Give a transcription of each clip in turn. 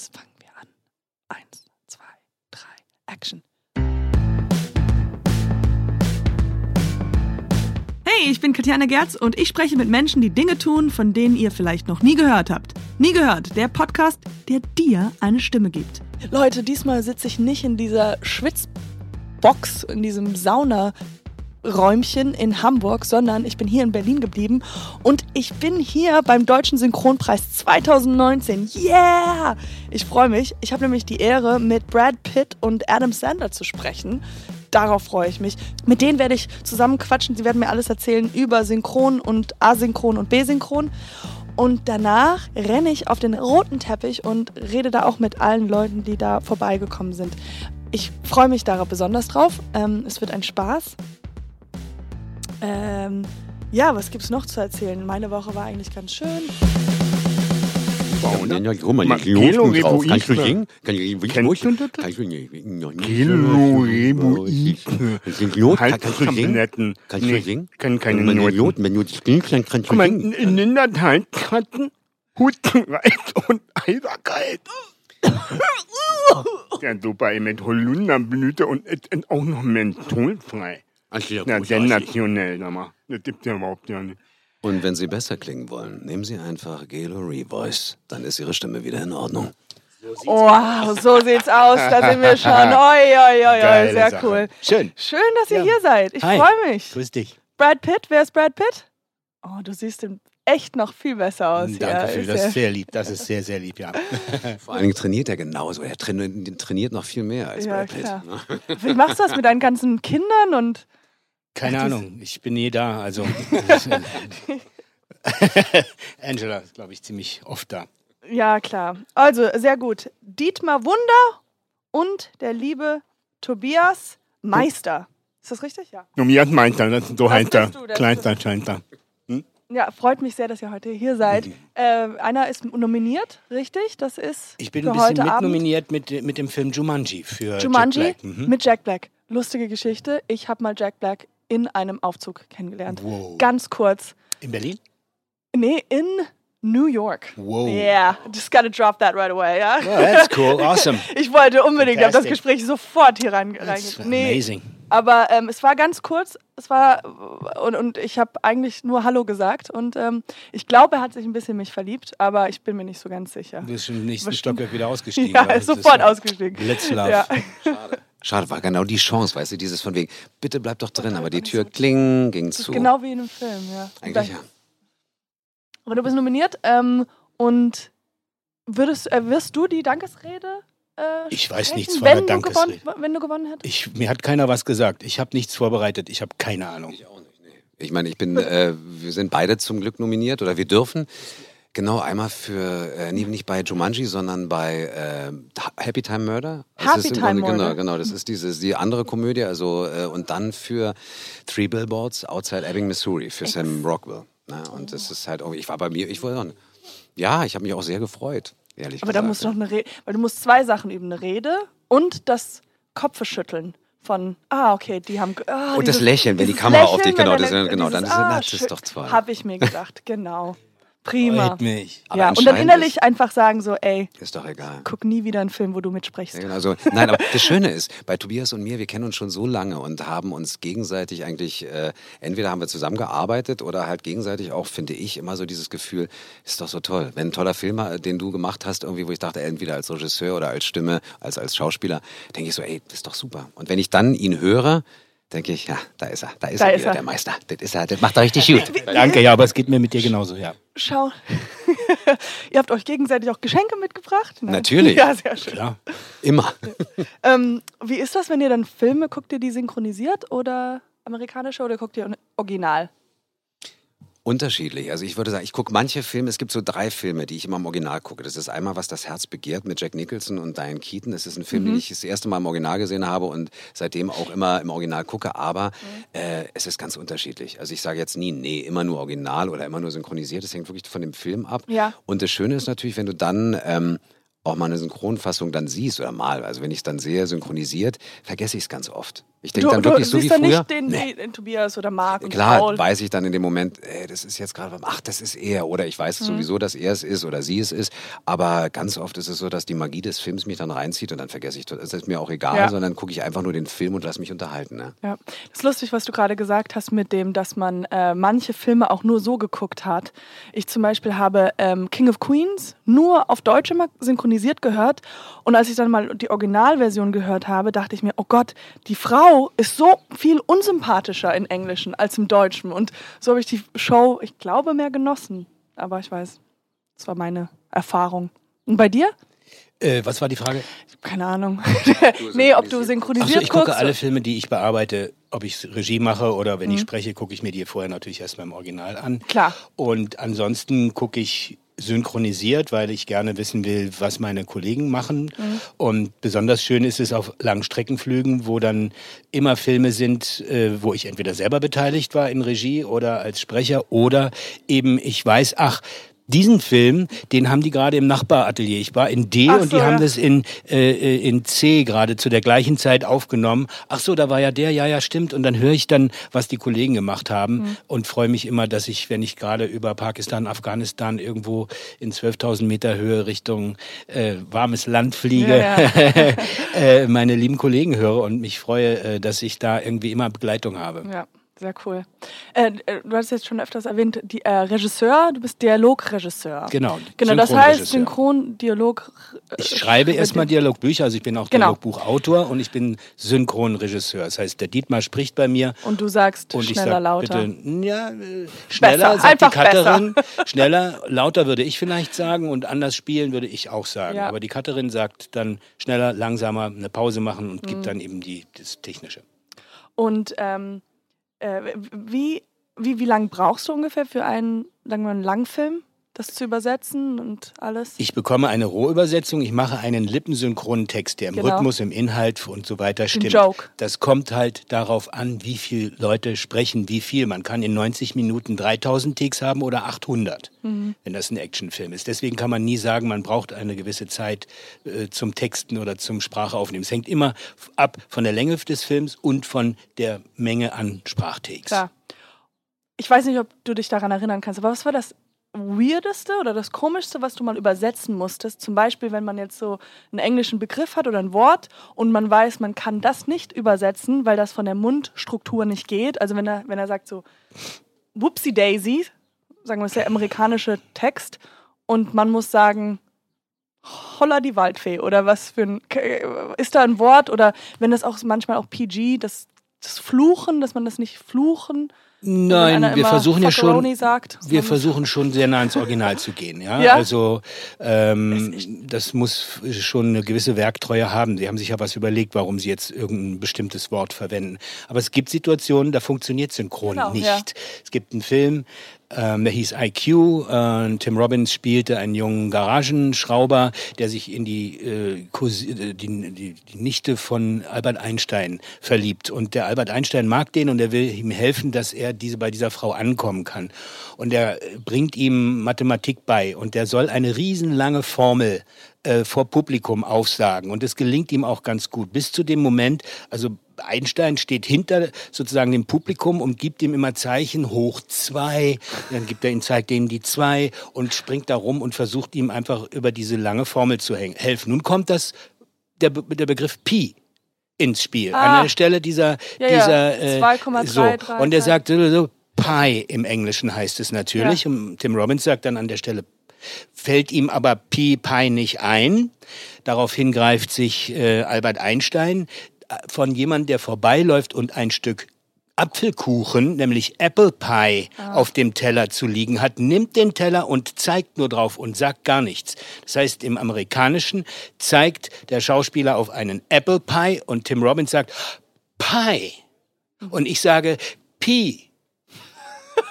jetzt fangen wir an. Eins, zwei, drei, Action. Hey, ich bin Katjana Gerz und ich spreche mit Menschen, die Dinge tun, von denen ihr vielleicht noch nie gehört habt. Nie gehört, der Podcast, der dir eine Stimme gibt. Leute, diesmal sitze ich nicht in dieser Schwitzbox, in diesem Sauna. Räumchen in Hamburg, sondern ich bin hier in Berlin geblieben und ich bin hier beim Deutschen Synchronpreis 2019. Yeah! Ich freue mich. Ich habe nämlich die Ehre, mit Brad Pitt und Adam Sandler zu sprechen. Darauf freue ich mich. Mit denen werde ich zusammen quatschen. Sie werden mir alles erzählen über Synchron und Asynchron und Besynchron. Und danach renne ich auf den roten Teppich und rede da auch mit allen Leuten, die da vorbeigekommen sind. Ich freue mich darauf besonders drauf. Ähm, es wird ein Spaß. Ähm, ja, was gibt's noch zu erzählen? Meine Woche war eigentlich ganz schön. Wow, ne? Ja, guck mal, die Noten Kilo drauf. Kannst du singen? Kann ich, ich, Kennst du das? Kannst du nicht? Noch nicht. Kilo Reboisme. Das sind Noten. Halt Kannst du singen? Kannst du singen? Kann keine Noten. Wenn du das singst, dann kannst du Guck mal, singen. in der Teigkarten, Hutenreit und Eiserkeit. Ja, super, ey, mit Holunderblüte und, und auch noch mentholfrei. Also, ja, großartig. sensationell, sag mal. Das gibt's ja überhaupt ja nicht. Und wenn Sie besser klingen wollen, nehmen Sie einfach Gelo Revoice. Dann ist Ihre Stimme wieder in Ordnung. Wow, so sieht's aus. Da sind wir schon. Oi, oi, oi, oi. Sehr Sache. cool. Schön. Schön, dass ihr Ja. hier seid. Ich freue mich. Grüß dich. Brad Pitt, wer ist Brad Pitt? Oh, du siehst ihm echt noch viel besser aus. Danke ja, für das ist sehr lieb. Das ist sehr, sehr lieb, ja. Vor allen Dingen trainiert er genauso. Er trainiert, trainiert noch viel mehr als Ja, Brad Pitt. klar. ne? Wie machst du das mit deinen ganzen Kindern und Keine Ach, Ahnung, ich bin nie da. Also Angela ist, glaube ich, ziemlich oft da. Ja, klar. Also, sehr gut. Dietmar Wunder und der liebe Tobias Meister. Ist das richtig? Ja. Tobias Meister, das ist so heißt er. Kleinster, Kleinster. Ja, freut mich sehr, dass ihr heute hier seid. Äh, einer ist nominiert, richtig? Das ist Ich bin für ein bisschen heute Abend. mitnominiert mit, mit dem Film Jumanji für Jumanji Jack Black. Mhm. mit Jack Black. Lustige Geschichte. Ich habe mal Jack Black in einem Aufzug kennengelernt. Wow. Ganz kurz. In Berlin? Nee, in New York. Wow. Yeah, just gotta drop that right away, ja? Oh, that's cool. Awesome. Ich wollte unbedingt, habe das. Gespräch sofort hier rein. rein nee, amazing. aber ähm, es war ganz kurz. Es war und, und ich habe eigentlich nur Hallo gesagt und ähm, ich glaube, er hat sich ein bisschen mich verliebt, aber ich bin mir nicht so ganz sicher. Du bist im nächsten. Stockwerk wieder ausgestiegen. Ja, ist sofort ausgestiegen. Blitzlove. Ja. Schade, war genau die Chance, weißt du, dieses von wegen, bitte bleib doch drin, aber die Tür kling, ging Das ist zu. genau wie in einem Film, ja. Eigentlich ja. Aber du bist nominiert ähm, und würdest, äh, wirst du die Dankesrede? Äh, Ich weiß nichts von wenn der du gewonnen, Dankesrede. wenn du gewonnen hättest. Ich, mir hat keiner was gesagt. Ich habe nichts vorbereitet. Ich habe keine Ahnung. Ich meine, ich bin, äh, wir sind beide zum Glück nominiert oder wir dürfen. Genau, einmal für, äh, nicht bei Jumanji, sondern bei äh, Happy Time Murder. Das Happy Time Grunde, Murder. Genau, genau, das ist diese, die andere Komödie, also, äh, und dann für Three Billboards Outside Ebbing, Missouri, für Sam Rockwell. Ne? Und das ist halt, ich war bei mir, ich wollte ja, ich habe mich auch sehr gefreut, ehrlich Aber da gesagt. musst du noch eine Rede, weil du musst zwei Sachen üben, eine Rede und das Kopfeschütteln von, ah, okay, die haben, ah, Und das dieses- Lächeln, wenn die dieses Kamera auf dich- genau, das- genau, dann dieses, ist- ah, das ist doch toll. Habe ich mir gedacht, genau. Prima. Freut mich. Aber Ja, und dann innerlich einfach sagen so, ey, Ist doch egal. guck nie wieder einen Film, wo du mitsprichst. Ja, also, nein, aber das Schöne ist, bei Tobias und mir, wir kennen uns schon so lange und haben uns gegenseitig eigentlich, äh, entweder haben wir zusammengearbeitet oder halt gegenseitig auch, finde ich, immer so dieses Gefühl, ist doch so toll. Wenn ein toller Film, äh, den du gemacht hast, irgendwie, wo ich dachte, entweder als Regisseur oder als Stimme, als als Schauspieler, denke ich so, ey, das ist doch super. Und wenn ich dann ihn höre, denke ich, ja, da ist er, da ist Da er ist wieder, er. der Meister. Das ist er, das macht er richtig gut. Danke, ja, aber es geht mir mit dir genauso, ja. Schau, ihr habt euch gegenseitig auch Geschenke mitgebracht? ne? Natürlich. Ja, sehr schön. Klar. Immer. Ähm, wie ist das, wenn ihr dann Filme, guckt ihr die synchronisiert oder amerikanische oder guckt ihr original? Unterschiedlich. Also ich würde sagen, ich gucke manche Filme, es gibt so drei Filme, die ich immer im Original gucke. Das ist einmal, was das Herz begehrt mit Jack Nicholson und Diane Keaton. Das ist ein Film, den ich das erste Mal im Original gesehen habe und seitdem auch immer im Original gucke. Aber äh, es ist ganz unterschiedlich. Also ich sage jetzt nie, nee, immer nur Original oder immer nur synchronisiert. Das hängt wirklich von dem Film ab. Ja. Und das Schöne ist natürlich, wenn du dann ähm, auch mal eine Synchronfassung dann siehst oder mal, also wenn ich es dann sehe, synchronisiert, vergesse ich es ganz oft. Ich denke Du, dann du wirklich so wie dann früher. nicht den, den Tobias oder Marc und Klar, Paul. weiß ich dann in dem Moment, ey, das ist jetzt gerade, ach, das ist er. Oder ich Mhm. weiß sowieso, dass er es ist oder sie es ist. Aber ganz oft ist es so, dass die Magie des Films mich dann reinzieht und dann vergesse ich, es ist mir auch egal, Ja. sondern gucke ich einfach nur den Film und lass mich unterhalten. Ne? Ja, das ist lustig, was du gerade gesagt hast mit dem, dass man äh, manche Filme auch nur so geguckt hat. Ich zum Beispiel habe ähm, King of Queens nur auf Deutsch immer synchronisiert gehört und als ich dann mal die Originalversion gehört habe, dachte ich mir, oh Gott, die Frau ist so viel unsympathischer im Englischen als im Deutschen und so habe ich die Show, ich glaube, mehr genossen. Aber ich weiß, das war meine Erfahrung. Und bei dir? Äh, was war die Frage? Keine Ahnung. nee, ob du synchronisiert Achso, ich gucke alle Filme, die ich bearbeite, ob ich Regie mache oder wenn Mhm. ich spreche, gucke ich mir die vorher natürlich erstmal im Original an. Klar. Und ansonsten gucke ich synchronisiert, weil ich gerne wissen will, was meine Kollegen machen. Mhm. Und besonders schön ist es auf Langstreckenflügen, wo dann immer Filme sind, äh, wo ich entweder selber beteiligt war in Regie oder als Sprecher oder eben ich weiß, ach, diesen Film, den haben die gerade im Nachbaratelier. Ich war in D Ach und so, die haben ja. das in, äh, in C gerade zu der gleichen Zeit aufgenommen. Ach so, da war ja der, ja, ja, stimmt. Und dann höre ich dann, was die Kollegen gemacht haben Mhm. und freue mich immer, dass ich, wenn ich gerade über Pakistan, Afghanistan irgendwo in 12.000 Meter Höhe Richtung äh, warmes Land fliege, Ja, äh, meine lieben Kollegen höre und mich freue, äh, dass ich da irgendwie immer Begleitung habe. Ja, sehr cool. Äh, äh, du hast jetzt schon öfters erwähnt, die, äh, Regisseur, du bist Dialogregisseur. Genau, Genau, das heißt. Synchron, Dialog. äh, Ich schreibe erstmal Dialogbücher, also ich bin auch Genau. Dialogbuchautor und ich bin Synchronregisseur. Das heißt, der Dietmar spricht bei mir Und du sagst und schneller, sag lauter. bitte, ja, äh, schneller, Besser, sagt die Cutterin. Schneller, lauter würde ich vielleicht sagen und anders spielen würde ich auch sagen. Ja. Aber die Cutterin sagt dann schneller, langsamer, eine Pause machen und Mhm. gibt dann eben die, das Technische. Und ähm, äh, wie, wie, wie lange brauchst du ungefähr für einen, sagen wir mal, einen Langfilm, das zu übersetzen und alles? Ich bekomme eine Rohübersetzung, ich mache einen lippensynchronen Text, der im Genau. Rhythmus, im Inhalt und so weiter stimmt. Joke. Das kommt halt darauf an, wie viele Leute sprechen, wie viel. Man kann in 90 Minuten 3000 Takes haben oder 800, Mhm. wenn das ein Actionfilm ist. Deswegen kann man nie sagen, man braucht eine gewisse Zeit äh, zum Texten oder zum Sprache aufnehmen. Es hängt immer ab von der Länge des Films und von der Menge an Sprachtakes. Klar. Ich weiß nicht, ob du dich daran erinnern kannst, aber was war das Weirdeste oder das Komischste, was du mal übersetzen musstest? Zum Beispiel, wenn man jetzt so einen englischen Begriff hat oder ein Wort und man weiß, man kann das nicht übersetzen, weil das von der Mundstruktur nicht geht. Also wenn er, wenn er sagt so Whoopsie Daisy, sagen wir, ist der amerikanische Text, und man muss sagen, Holla die Waldfee oder was für ein. Ist da ein Wort oder wenn das auch manchmal auch PG, das, das Fluchen, dass man das nicht fluchen. Nein, wir immer versuchen ja schon. Sagt, Wir versuchen schon sehr nah ins Original zu gehen. Ja? Ja? Also ähm, das muss schon eine gewisse Werktreue haben. Sie haben sich ja was überlegt, warum sie jetzt irgendein bestimmtes Wort verwenden. Aber es gibt Situationen, da funktioniert Synchron Genau, nicht. ja. Es gibt einen Film, ähm, der hieß IQ. Äh, Tim Robbins spielte einen jungen Garagenschrauber, der sich in die, äh, äh, die, die, die Nichte von Albert Einstein verliebt. Und der Albert Einstein mag den und er will ihm helfen, dass er diese, bei dieser Frau ankommen kann. Und er bringt ihm Mathematik bei und der soll eine riesenlange Formel äh, vor Publikum aufsagen. Und es gelingt ihm auch ganz gut. Bis zu dem Moment, also Einstein steht hinter sozusagen dem Publikum und gibt ihm immer Zeichen hoch zwei. Dann gibt er ihm, zeigt ihm die zwei und springt da rum und versucht ihm einfach über diese lange Formel zu hängen- helfen. Nun kommt das, der, Be- der Begriff Pi ins Spiel. Ah. An der Stelle dieser, Ja, ja, dieser äh, 2,33. so. Und er sagt so, Pi im Englischen heißt es natürlich. Und Tim Robbins sagt dann an der Stelle fällt ihm aber Pi Pi nicht ein. Daraufhin greift sich äh, Albert Einstein äh, von jemandem, der vorbeiläuft und ein Stück Apfelkuchen, nämlich Apple Pie, auf dem Teller zu liegen hat, nimmt den Teller und zeigt nur drauf und sagt gar nichts. Das heißt, im Amerikanischen zeigt der Schauspieler auf einen Apple Pie und Tim Robbins sagt Pie. Und ich sage Pi.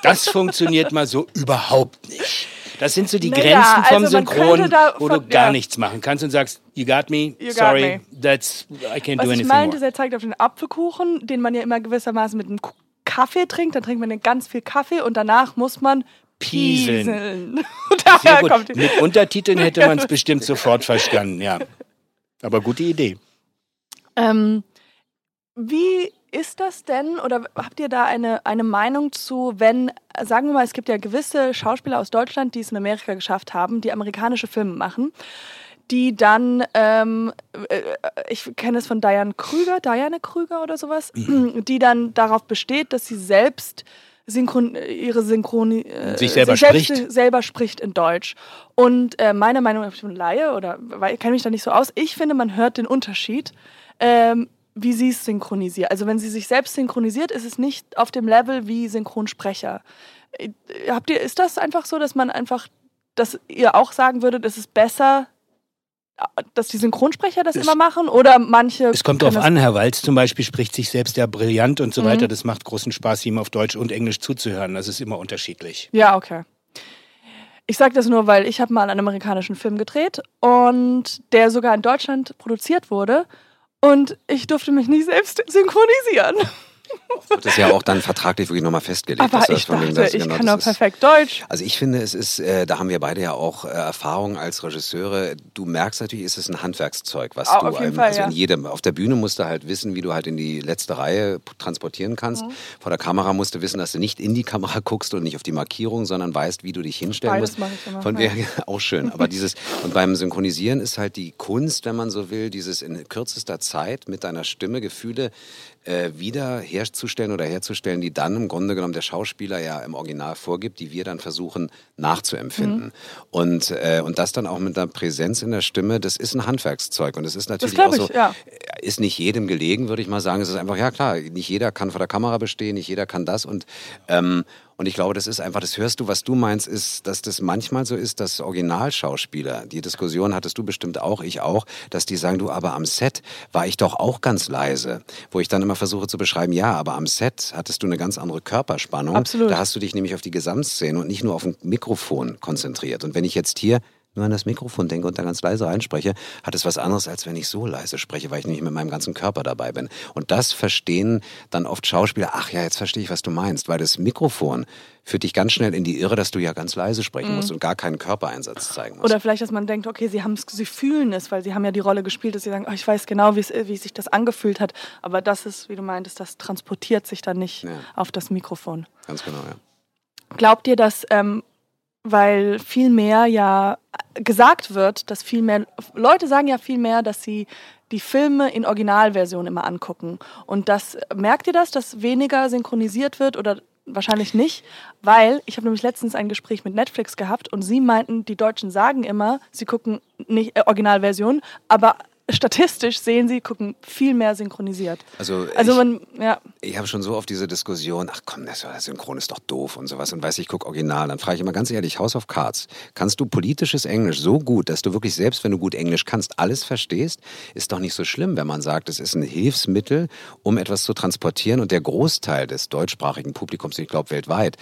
Das funktioniert mal so überhaupt nicht. Das sind so die Naja, Grenzen vom also Synchron, da wo du von- gar ja. nichts machen kannst und sagst, you got me, You got sorry, me. that's, I can't Was do ich anything meinte, more. er zeigt auf den Apfelkuchen, den man ja immer gewissermaßen mit einem Kaffee trinkt. Dann trinkt man den ganz viel Kaffee und danach muss man Pieseln. pieseln. Daher gut. kommt Mit Untertiteln hätte man es bestimmt sofort verstanden, ja. Aber gute Idee. Ähm, wie ist das denn, oder habt ihr da eine, eine Meinung zu, wenn, sagen wir mal, es gibt ja gewisse Schauspieler aus Deutschland, die es in Amerika geschafft haben, die amerikanische Filme machen, die dann, ähm, äh, ich kenne es von Diane Krüger, Diane Krüger oder sowas, die dann darauf besteht, dass sie selbst synchron, ihre Synchroni äh, Sich selber selbst spricht. selber spricht in Deutsch. Und äh, meine Meinung, ich bin Laie oder kenne mich da nicht so aus, ich finde, man hört den Unterschied, ähm, wie sie es synchronisiert. Also wenn sie sich selbst synchronisiert, ist es nicht auf dem Level wie Synchronsprecher. Äh, Habt ihr, ist das einfach so, dass man einfach, dass ihr auch sagen würdet, es ist besser, äh, dass die Synchronsprecher das Es- immer machen oder manche. Es kommt das- an, Herr Walz zum Beispiel spricht sich selbst ja brillant und so Mhm. weiter. Das macht großen Spaß, ihm auf Deutsch und Englisch zuzuhören. Das ist immer unterschiedlich. Ja, okay. Ich sage das nur, weil ich habe mal einen amerikanischen Film gedreht und der sogar in Deutschland produziert wurde und ich durfte mich nicht selbst synchronisieren. Das ist ja auch dann vertraglich wirklich nochmal festgelegt. Aber ich dachte, das- ich genau, kann ist- perfekt Deutsch. Also ich finde, es ist, äh, da haben wir beide ja auch äh, Erfahrung als Regisseure. Du merkst natürlich, es ist ein Handwerkszeug, was Au- du einem- Fall, also ja. in jedem. Auf der Bühne musst du halt wissen, wie du halt in die letzte Reihe transportieren kannst. Mhm. Vor der Kamera musst du wissen, dass du nicht in die Kamera guckst und nicht auf die Markierung, sondern weißt, wie du dich hinstellen Beides musst. mache ich immer, Von wer auch schön. Aber dieses und beim Synchronisieren ist halt die Kunst, wenn man so will, dieses in kürzester Zeit mit deiner Stimme Gefühle äh, wieder herzustellen oder herzustellen, die dann im Grunde genommen der Schauspieler ja im Original vorgibt, die wir dann versuchen nachzuempfinden. Mhm. Und, äh, und das dann auch mit einer Präsenz in der Stimme, das ist ein Handwerkszeug. Und es ist natürlich glaub auch so, ich, ja. ist nicht jedem gelegen, würde ich mal sagen. Es ist einfach, ja klar, nicht jeder kann vor der Kamera bestehen, nicht jeder kann das. Und, ähm, und ich glaube, das ist einfach, das hörst du, was du meinst, ist, dass das manchmal so ist, dass Originalschauspieler, die Diskussion hattest du bestimmt auch, ich auch, dass die sagen, du, aber am Set war ich doch auch ganz leise. Wo ich dann immer versuche zu beschreiben, ja, aber am Set hattest du eine ganz andere Körperspannung. Absolut. Da hast du dich nämlich auf die Gesamtszene und nicht nur auf ein Mikrofon konzentriert. Und wenn ich jetzt hier nur an das Mikrofon denke und da ganz leise reinspreche, hat es was anderes, als wenn ich so leise spreche, weil ich nicht mit meinem ganzen Körper dabei bin. Und das verstehen dann oft Schauspieler, ach ja, jetzt verstehe ich, was du meinst, weil das Mikrofon führt dich ganz schnell in die Irre, dass du ja ganz leise sprechen musst und gar keinen Körpereinsatz zeigen musst. Mhm. Oder vielleicht, dass man denkt, okay, sie, haben's, sie fühlen es, weil sie haben ja die Rolle gespielt, dass sie sagen, oh, ich weiß genau, wie es- wie sich das angefühlt hat. Aber das ist, wie du meintest, das transportiert sich dann nicht Ja. auf das Mikrofon. ganz genau, ja. Glaubt ihr, dass, ähm, weil viel mehr ja gesagt wird, dass viel mehr, Leute sagen ja viel mehr, dass sie die Filme in Originalversion immer angucken. Und das, merkt ihr das, dass weniger synchronisiert wird oder wahrscheinlich nicht? Weil ich habe nämlich letztens ein Gespräch mit Netflix gehabt und sie meinten, die Deutschen sagen immer, sie gucken nicht äh, Originalversion, aber statistisch sehen sie, gucken viel mehr synchronisiert. Also, Also ich, man, ja, ich habe schon so auf diese Diskussion, ach komm, das, das Synchron ist doch doof und sowas und weiß ich, guck Original. Dann frage ich immer ganz ehrlich, House of Cards, kannst du politisches Englisch so gut, dass du wirklich selbst, wenn du gut Englisch kannst, alles verstehst? Ist doch nicht so schlimm, wenn man sagt, es ist ein Hilfsmittel, um etwas zu transportieren und der Großteil des deutschsprachigen Publikums, ich glaube weltweit,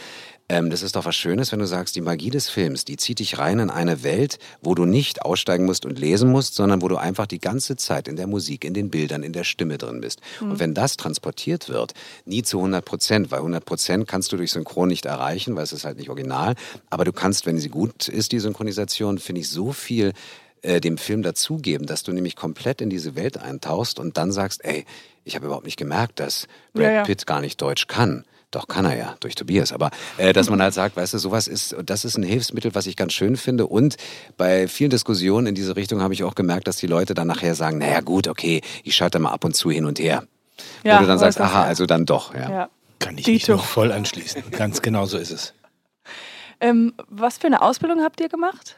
ähm, das ist doch was Schönes, wenn du sagst, die Magie des Films, die zieht dich rein in eine Welt, wo du nicht aussteigen musst und lesen musst, sondern wo du einfach die ganze Zeit in der Musik, in den Bildern, in der Stimme drin bist. Und wenn das transportiert wird, nie zu 100 Prozent, weil 100 Prozent kannst du durch Synchron nicht erreichen, weil es ist halt nicht original, aber du kannst, wenn sie gut ist, die Synchronisation, finde ich, so viel äh, dem Film dazugeben, dass du nämlich komplett in diese Welt eintauchst und dann sagst, ey, ich habe überhaupt nicht gemerkt, dass Brad Ja, ja. Pitt gar nicht Deutsch kann. Doch kann er ja, durch Tobias. Aber äh, dass man halt sagt, weißt du, sowas ist, das ist ein Hilfsmittel, was ich ganz schön finde. Und bei vielen Diskussionen in diese Richtung habe ich auch gemerkt, dass die Leute dann nachher sagen, naja gut, okay, ich schalte mal ab und zu hin und her. Ja, Wo du dann sagst, aha, also dann doch. Ja. ja. Kann ich mich Dito. noch voll anschließen. Ganz genau so ist es. Ähm, was für eine Ausbildung habt ihr gemacht?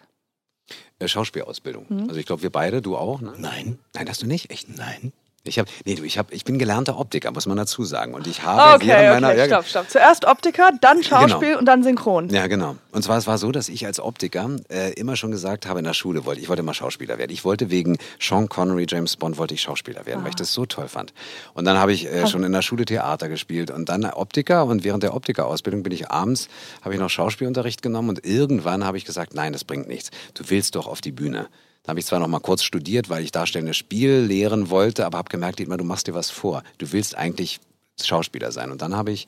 Äh, Schauspielausbildung. Mhm. Also ich glaube, wir beide, du auch, ne? Nein, Nein, hast du nicht? Echt? nein. Ich habe, nee, du, ich habe, ich bin gelernter Optiker, muss man dazu sagen. Und ich habe Okay, während okay, meiner, ja, stopp, stopp. Zuerst Optiker, dann Schauspiel und dann Synchron. Ja, genau. Und zwar, es war so, dass ich als Optiker äh, immer schon gesagt habe, in der Schule wollte, ich wollte mal Schauspieler werden. Ich wollte wegen Sean Connery, James Bond, wollte ich Schauspieler werden, weil ich das so toll fand. Und dann habe ich äh, schon in der Schule Theater gespielt und dann Optiker. Und während der Optikerausbildung bin ich abends, habe ich noch Schauspielunterricht genommen und irgendwann habe ich gesagt, nein, das bringt nichts. Du willst doch auf die Bühne. Da habe ich zwar noch mal kurz studiert, weil ich darstellendes Spiel lehren wollte, aber habe gemerkt, Dietmar, du machst dir was vor. Du willst eigentlich Schauspieler sein. Und dann habe ich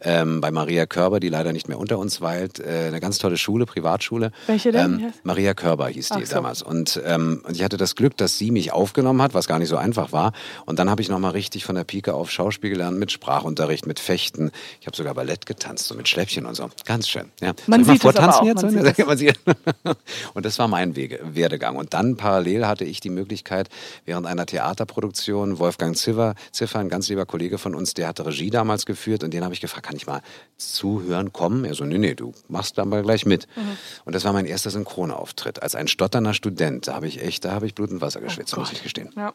ähm, bei Maria Körber, die leider nicht mehr unter uns weilt, äh, eine ganz tolle Schule, Privatschule. Welche denn? Ähm, Maria Körber hieß die so. damals. Und, ähm, und ich hatte das Glück, dass sie mich aufgenommen hat, was gar nicht so einfach war. Und dann habe ich nochmal richtig von der Pike auf Schauspiel gelernt, mit Sprachunterricht, mit Fechten. Ich habe sogar Ballett getanzt, so mit Schläppchen und so. Ganz schön. Ja. Man Soll ich sieht es aber vortanzen jetzt? Man sieht- und das war mein Wege, Werdegang. Und dann parallel hatte ich die Möglichkeit, während einer Theaterproduktion, Wolfgang Ziffer, Ziffer, ein ganz lieber Kollege von uns, der hatte Regie damals geführt und den habe ich gefragt, kann ich mal zuhören kommen? Er so, nee, nee, du machst dann mal gleich mit. Mhm. Und das war mein erster Synchronauftritt. Als ein stotternder Student, da habe ich echt, da habe ich Blut und Wasser geschwitzt, muss ich gestehen. Ja.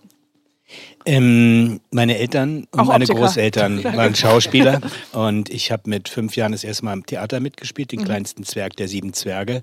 Ähm, meine Eltern und Auch meine Optiker. Großeltern waren Schauspieler und ich habe mit fünf Jahren das erste Mal im Theater mitgespielt, Mhm. den kleinsten Zwerg der sieben Zwerge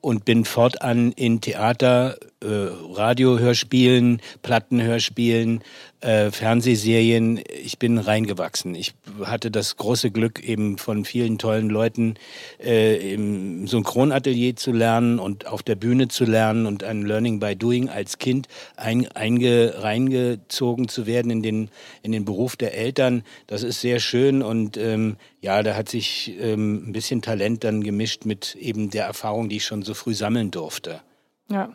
und bin fortan in Theater, äh, Radiohörspielen, Plattenhörspielen, äh, Fernsehserien. Ich bin reingewachsen. Ich hatte das große Glück, eben von vielen tollen Leuten äh, im Synchronatelier zu lernen und auf der Bühne zu lernen und ein Learning by Doing als Kind ein, einge, reingezogen zu werden in den, in den Beruf der Eltern. Das ist sehr schön und ähm, ja, da hat sich ähm, ein bisschen Talent dann gemischt mit eben der Erfahrung, die ich schon so früh sammeln durfte. ja.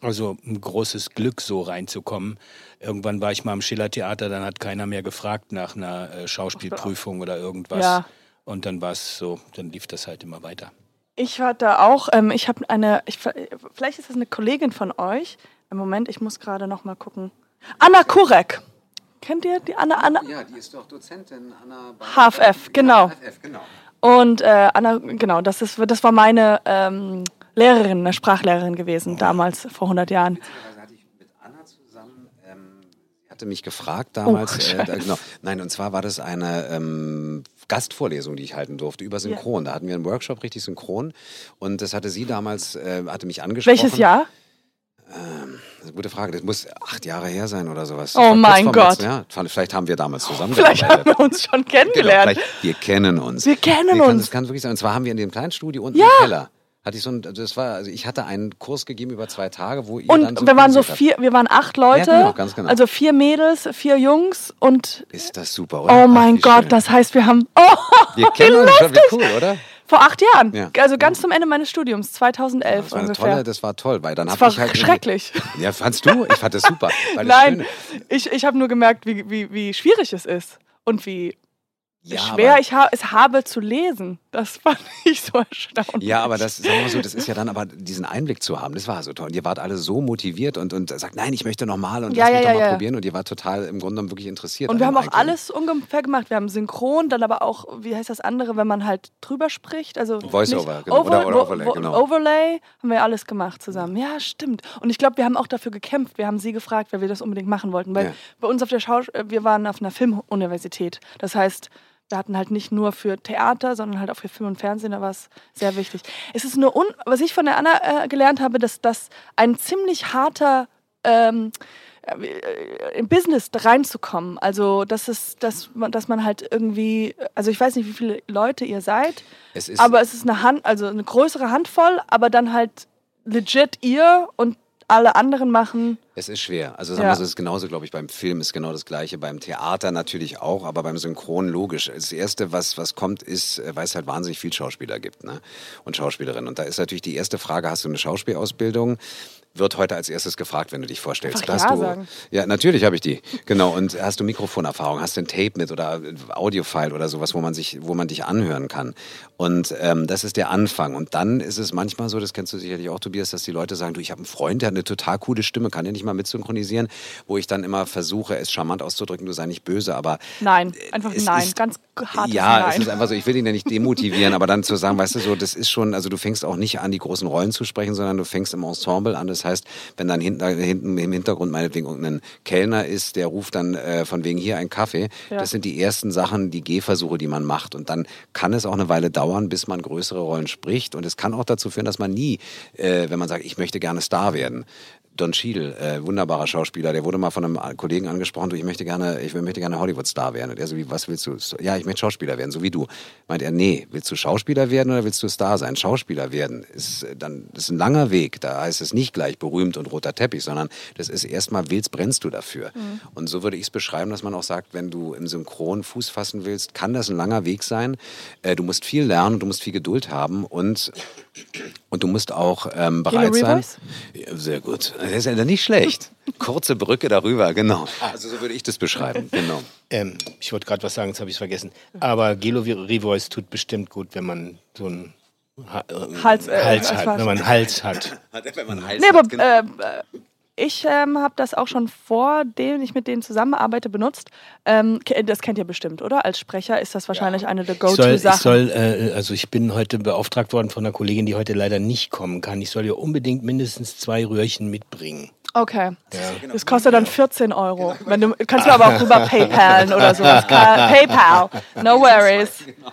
Also ein großes Glück, so reinzukommen. Irgendwann war ich mal im Schillertheater, dann hat keiner mehr gefragt nach einer äh, Schauspielprüfung oder irgendwas. Ja. Und dann war es so, dann lief das halt immer weiter. Ich war da auch, ähm, ich habe eine, ich, vielleicht ist das eine Kollegin von euch. Im Moment, ich muss gerade noch mal gucken. Anna Kurek. Kennt ihr die Anna? Anna? Ja, die ist doch Dozentin Anna HFF, genau. HFF, genau. Und äh, Anna, genau, das, ist, das war meine ähm, Lehrerin, eine Sprachlehrerin gewesen, damals, vor 100 Jahren. Hatte zusammen, ähm, hatte mich gefragt damals, Oh, äh, genau, nein, und zwar war das eine ähm, Gastvorlesung, die ich halten durfte über Synchron. Da hatten wir einen Workshop richtig synchron und das hatte sie damals, äh, hatte mich angesprochen. Welches Jahr? Das ist eine gute Frage. Das muss acht Jahre her sein oder sowas. Oh mein Gott. letzten Jahr. Vielleicht haben wir damals Vielleicht zusammengearbeitet. haben wir uns schon Genau, kennengelernt. vielleicht, wir kennen uns. Wir kennen kann, uns. Das kann wirklich sein. Und zwar haben wir in dem kleinen Studio unten Ja. im Keller. Hatte ich so ein, das war, also ich hatte einen Kurs gegeben über zwei Tage, wo ihr Und dann wir waren so vier, wir waren acht Leute, Ja, genau, genau. also vier Mädels, vier Jungs und Ist das super, oder? oh mein Ach, Gott, schön. das heißt, wir haben oh, Wir kennen uns schon, wie cool, oder? vor acht Jahren, Ja. also ganz zum Ende meines Studiums, 2011 Das war eine ungefähr. tolle, das war toll, weil dann das habe war ich halt irgendwie- schrecklich. Ja, fandst du? Ich fand das super. Das Nein, Schöne- ich, ich habe nur gemerkt, wie, wie, wie schwierig es ist und wie ja, schwer aber, ich ha es habe zu lesen. Das fand ich so erstaunlich. Ja, aber das, sagen wir so, das ist ja dann aber diesen Einblick zu haben, das war so toll. Und ihr wart alle so motiviert und, und sagt, nein, ich möchte nochmal und Ja, lass ja, mich ja, doch mal ja. probieren. Und ihr wart total im Grunde genommen wirklich interessiert. Und wir haben auch alles ungefähr gemacht. Wir haben Synchron, dann aber auch, wie heißt das andere, wenn man halt drüber spricht? Also Voice-over, genau. Oder- oder Wo- Overlay, genau. Overlay haben wir alles gemacht zusammen. Ja, stimmt. Und ich glaube, wir haben auch dafür gekämpft. Wir haben sie gefragt, weil wir das unbedingt machen wollten. Weil bei uns auf der Schau, äh, wir waren auf einer Filmuniversität. Das heißt, wir hatten halt nicht nur für Theater, sondern halt auch für Film und Fernsehen, da war es sehr wichtig. Es ist nur, un was ich von der Anna äh, gelernt habe, dass das ein ziemlich harter ähm, äh, im Business reinzukommen. Also, das ist, dass man, dass man halt irgendwie, also ich weiß nicht, wie viele Leute ihr seid, Es aber es ist eine Hand, also eine größere Handvoll, aber dann halt legit ihr und alle anderen machen. Es ist schwer. Also sagen Ja. wir so, es ist genauso, glaube ich, beim Film ist genau das Gleiche, beim Theater natürlich auch, aber beim Synchron logisch. Das Erste, was, was kommt, ist, äh, weil es halt wahnsinnig viel Schauspieler gibt ne? und Schauspielerinnen. Und da ist natürlich die erste Frage, hast du eine Schauspielausbildung? Wird heute als erstes gefragt, wenn du dich vorstellst. Einfach hast ja du, sagen. Ja, natürlich habe ich die. Genau. Und hast du Mikrofonerfahrung? Hast du ein Tape mit oder Audiofile oder sowas, wo man sich, wo man dich anhören kann? Und ähm, das ist der Anfang. Und dann ist es manchmal so, das kennst du sicherlich auch, Tobias, dass die Leute sagen, du, ich habe einen Freund, der hat eine total coole Stimme, kann der nicht mal mitsynchronisieren? Wo ich dann immer versuche, es charmant auszudrücken, du sei nicht böse, aber Nein, einfach es nein. ist- Ganz hartes ja, Nein. es ist einfach so, ich will ihn ja nicht demotivieren, aber dann zu sagen, weißt du so, das ist schon, also du fängst auch nicht an, die großen Rollen zu sprechen, sondern du fängst im Ensemble an. Das heißt, wenn dann hinten, hinten im Hintergrund meinetwegen irgendein Kellner ist, der ruft dann äh, von wegen hier ein Kaffee. Ja. Das sind die ersten Sachen, die Gehversuche, die man macht. Und dann kann es auch eine Weile dauern, bis man größere Rollen spricht. Und es kann auch dazu führen, dass man nie, äh, wenn man sagt, ich möchte gerne Star werden, Don Cheadle, äh, wunderbarer Schauspieler, der wurde mal von einem Kollegen angesprochen, du, ich möchte gerne, ich möchte gerne Hollywood-Star werden. Und er so, wie, was willst du? Ja, ich möchte Schauspieler werden, so wie du. Meint er, nee, willst du Schauspieler werden oder willst du Star sein? Schauspieler werden ist äh, dann, das ist ein langer Weg. Da heißt es nicht gleich berühmt und roter Teppich, sondern das ist erstmal willst, brennst du dafür. Mhm. Und so würde ich es beschreiben, dass man auch sagt, wenn du im Synchron Fuß fassen willst, kann das ein langer Weg sein. Äh, du musst viel lernen, du musst viel Geduld haben und, und du musst auch ähm, bereit sein. Sehr gut. Das ist ja nicht schlecht. Kurze Brücke darüber, genau. Also so würde ich das beschreiben, genau. Ähm, ich wollte gerade was sagen, jetzt habe ich es vergessen. Aber Gelo Revoice tut bestimmt gut, wenn man so einen ha äh, Hals, äh, Hals hat, wenn man einen Hals hat. wenn man einen Hals nee, hat, aber, genau. äh, ich ähm, habe das auch schon vor dem ich mit denen zusammenarbeite benutzt. Ähm, das kennt ihr bestimmt, oder? Als Sprecher ist das wahrscheinlich ja. eine der Go-To-Sachen. Ich soll, äh, also ich bin heute beauftragt worden von einer Kollegin, die heute leider nicht kommen kann. Ich soll ihr unbedingt mindestens zwei Röhrchen mitbringen. Okay. Ja. Das kostet dann 14 Euro. Wenn du kannst du aber auch rüber PayPalen oder sowas. PayPal. No worries. Genau.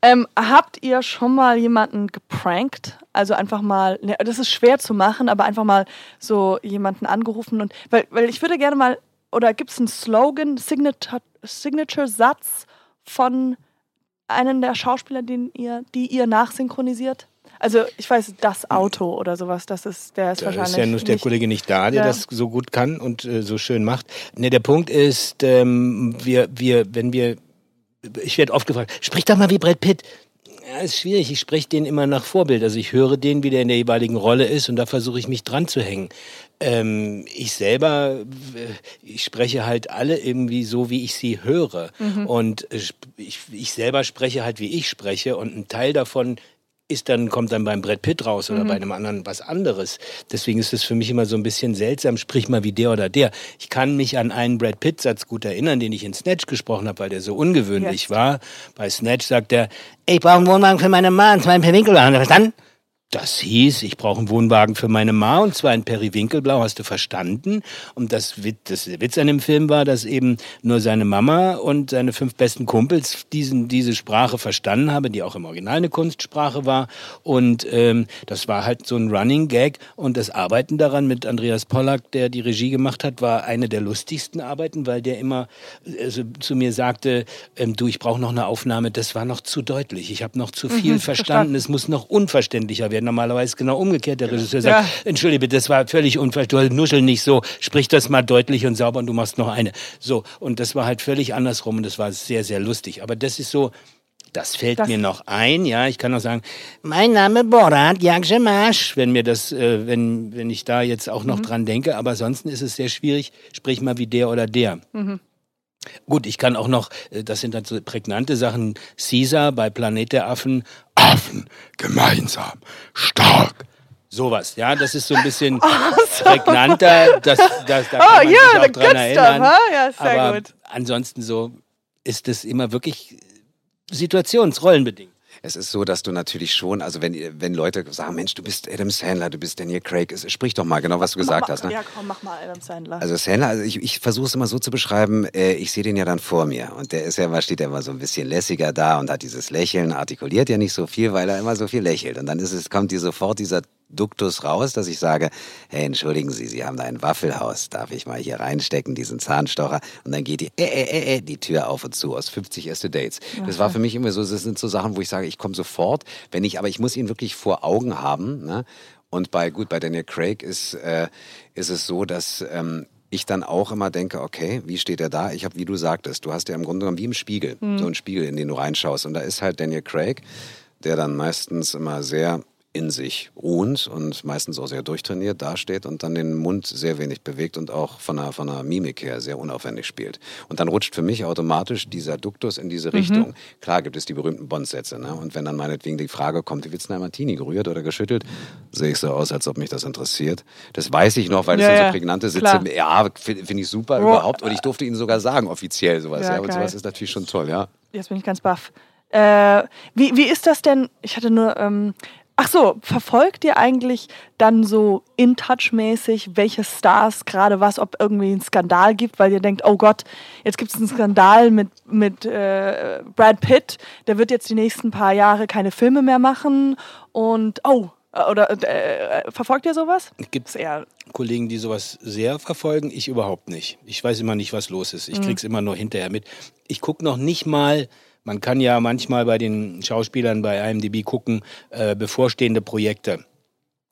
Ähm, habt ihr schon mal jemanden geprankt? Also einfach mal, ne, das ist schwer zu machen, aber einfach mal so jemanden angerufen und, weil, weil ich würde gerne mal, oder gibt es einen Slogan, Signature, Signature-Satz von einem der Schauspieler, den ihr, die ihr nachsynchronisiert? Also ich weiß, das Auto oder sowas, das ist, der ist da wahrscheinlich. Ist ja nur der Kollege nicht da, der ja. das so gut kann und äh, so schön macht. Ne, der Punkt ist, ähm, wir, wir, wenn wir ich werde oft gefragt, sprich doch mal wie Brad Pitt. Ja, ist schwierig. Ich spreche den immer nach Vorbild. Also ich höre den, wie der in der jeweiligen Rolle ist und da versuche ich mich dran zu hängen. Ähm, ich selber, äh, ich spreche halt alle irgendwie so, wie ich sie höre. Mhm. Und ich, ich selber spreche halt, wie ich spreche und ein Teil davon ist dann, kommt dann beim Brett Pitt raus oder mhm. bei einem anderen was anderes. Deswegen ist es für mich immer so ein bisschen seltsam, sprich mal wie der oder der. Ich kann mich an einen Brad Pitt-Satz gut erinnern, den ich in Snatch gesprochen habe, weil der so ungewöhnlich yes. war. Bei Snatch sagt er, ich brauche einen Wohnwagen für meine Mann, zwei per Winkel. Verstanden? Das hieß, ich brauche einen Wohnwagen für meine Ma und zwar in Periwinkelblau, hast du verstanden? Und das, Witz, das Witz an dem Film war, dass eben nur seine Mama und seine fünf besten Kumpels diesen, diese Sprache verstanden haben, die auch im Original eine Kunstsprache war. Und ähm, das war halt so ein Running Gag. Und das Arbeiten daran mit Andreas Pollack, der die Regie gemacht hat, war eine der lustigsten Arbeiten, weil der immer also, zu mir sagte, ähm, du, ich brauche noch eine Aufnahme, das war noch zu deutlich. Ich habe noch zu viel mhm, verstanden. verstanden, es muss noch unverständlicher werden werden. Normalerweise genau umgekehrt. Der Regisseur sagt, ja. entschuldige bitte, das war völlig du nuschel nicht so, sprich das mal deutlich und sauber und du machst noch eine. So, und das war halt völlig andersrum und das war sehr, sehr lustig. Aber das ist so, das fällt das mir noch ein, ja. Ich kann auch sagen, mein Name Borat Jagschemasch, wenn mir das, äh, wenn, wenn ich da jetzt auch noch mhm. dran denke. Aber ansonsten ist es sehr schwierig, sprich mal wie der oder der. Mhm. Gut, ich kann auch noch, äh, das sind dann so prägnante Sachen, Caesar bei Planet der Affen, Affen gemeinsam, stark. Sowas, ja, das ist so ein bisschen oh, prägnanter. Das, das, da kann oh, man yeah, sich auch dran erinnern. Stuff, huh? ja, sehr Aber gut. ansonsten so ist es immer wirklich situationsrollenbedingt. Es ist so, dass du natürlich schon, also wenn, wenn Leute sagen, Mensch, du bist Adam Sandler, du bist Daniel Craig, sprich doch mal genau, was du gesagt mal, hast. Ne? Ja, komm, mach mal Adam Sandler. Also Sandler, also ich, ich versuche es immer so zu beschreiben, äh, ich sehe den ja dann vor mir und der ist ja, steht ja immer so ein bisschen lässiger da und hat dieses Lächeln, artikuliert ja nicht so viel, weil er immer so viel lächelt und dann ist es, kommt die sofort dieser Duktus raus, dass ich sage, hey, entschuldigen Sie, Sie haben da ein Waffelhaus, darf ich mal hier reinstecken, diesen Zahnstocher? Und dann geht die, äh, äh, äh, äh die Tür auf und zu aus 50 erste Dates. Das war für mich immer so, das sind so Sachen, wo ich sage, ich komme sofort, wenn ich, aber ich muss ihn wirklich vor Augen haben. Ne? Und bei, gut, bei Daniel Craig ist, äh, ist es so, dass ähm, ich dann auch immer denke, okay, wie steht er da? Ich habe, wie du sagtest, du hast ja im Grunde genommen wie im Spiegel, mhm. so einen Spiegel, in den du reinschaust. Und da ist halt Daniel Craig, der dann meistens immer sehr in sich ruhend und meistens auch sehr durchtrainiert dasteht und dann den Mund sehr wenig bewegt und auch von der, von der Mimik her sehr unaufwendig spielt. Und dann rutscht für mich automatisch dieser Duktus in diese mhm. Richtung. Mhm. Klar gibt es die berühmten Bond-Sätze. Ne? Und wenn dann meinetwegen die Frage kommt, wie wird ein Martini gerührt oder geschüttelt, sehe ich so aus, als ob mich das interessiert. Das weiß ich noch, weil ja, das sind so prägnante Sitze. Klar. Ja, finde find ich super oh. überhaupt. Und ich durfte Ihnen sogar sagen, offiziell sowas. Ja, ja. Und sowas ist natürlich schon toll, ja. Jetzt bin ich ganz baff. Äh, wie, wie ist das denn? Ich hatte nur, ähm, Ach so, verfolgt ihr eigentlich dann so in-touch-mäßig, welche Stars gerade was, ob irgendwie einen Skandal gibt, weil ihr denkt, oh Gott, jetzt gibt es einen Skandal mit, mit äh, Brad Pitt, der wird jetzt die nächsten paar Jahre keine Filme mehr machen und oh, oder äh, äh verfolgt ihr sowas? Gibt es eher Kollegen, die sowas sehr verfolgen. Ich überhaupt nicht. Ich weiß immer nicht, was los ist. Ich krieg's immer nur hinterher mit. Ich gucke noch nicht mal. Man kann ja manchmal bei den Schauspielern bei IMDb gucken, äh, bevorstehende Projekte.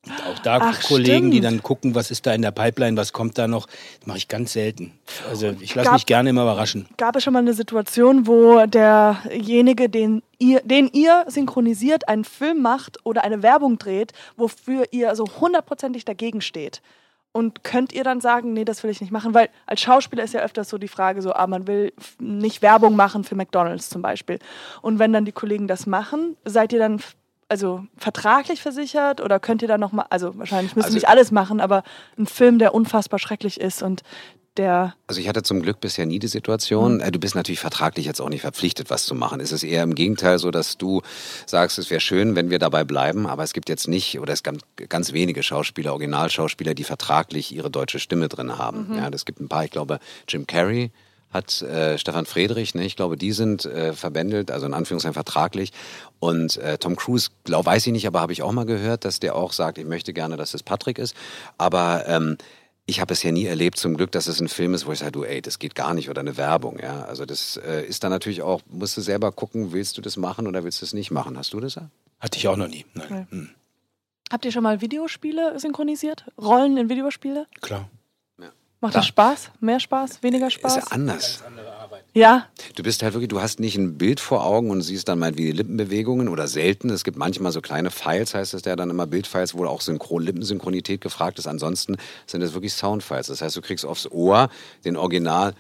Und auch da Ach, Kollegen, die stimmt. dann gucken, was ist da in der Pipeline, was kommt da noch. Das mache ich ganz selten. Also ich lasse mich gerne immer überraschen. Gab es schon mal eine Situation, wo derjenige, den ihr, den ihr synchronisiert, einen Film macht oder eine Werbung dreht, wofür ihr so hundertprozentig dagegen steht? Und könnt ihr dann sagen, nee, das will ich nicht machen? Weil als Schauspieler ist ja öfters so die Frage so, ah, man will nicht Werbung machen für McDonalds zum Beispiel. Und wenn dann die Kollegen das machen, seid ihr dann also vertraglich versichert oder könnt ihr dann noch mal, also wahrscheinlich müsst ihr Also- nicht alles machen, aber ein Film, der unfassbar schrecklich ist und der Also ich hatte zum Glück bisher nie die Mhm. Situation, äh, du bist natürlich vertraglich jetzt auch nicht verpflichtet, was zu machen. Es ist eher im Gegenteil so, dass du sagst, es wäre schön, wenn wir dabei bleiben, aber es gibt jetzt nicht, oder es gibt ganz wenige Schauspieler, Originalschauspieler, die vertraglich ihre deutsche Stimme drin haben. Mhm. Ja, das gibt ein paar, ich glaube, Jim Carrey hat äh, Stefan Friedrich, ne? ich glaube, die sind äh, verbändelt, also in Anführungszeichen vertraglich. Und äh, Tom Cruise, glaub, weiß ich nicht, aber habe ich auch mal gehört, dass der auch sagt, ich möchte gerne, dass es Patrick ist. Aber ähm, ich habe es ja nie erlebt, zum Glück, dass es ein Film ist, wo ich sage, du, ey, das geht gar nicht oder eine Werbung. Ja, also das äh, ist dann natürlich auch, musst du selber gucken, willst du das machen oder willst du es nicht machen? Hast du das? ja? Hatte ich auch noch nie. Nein. Okay. Hm, Habt ihr schon mal Videospiele synchronisiert? Rollen in Videospiele? klar. Macht Klar. das Spaß? Mehr Spaß? Weniger Spaß? Ist ja anders. Ja, Du bist halt wirklich, du hast nicht ein Bild vor Augen und siehst dann mal wie die Lippenbewegungen oder selten. Es gibt manchmal so kleine Files, heißt es ja dann immer Bildfiles, wo auch Synchron Lippensynchronität gefragt ist. Ansonsten sind es wirklich Soundfiles. Das heißt, du kriegst aufs Ohr den Original,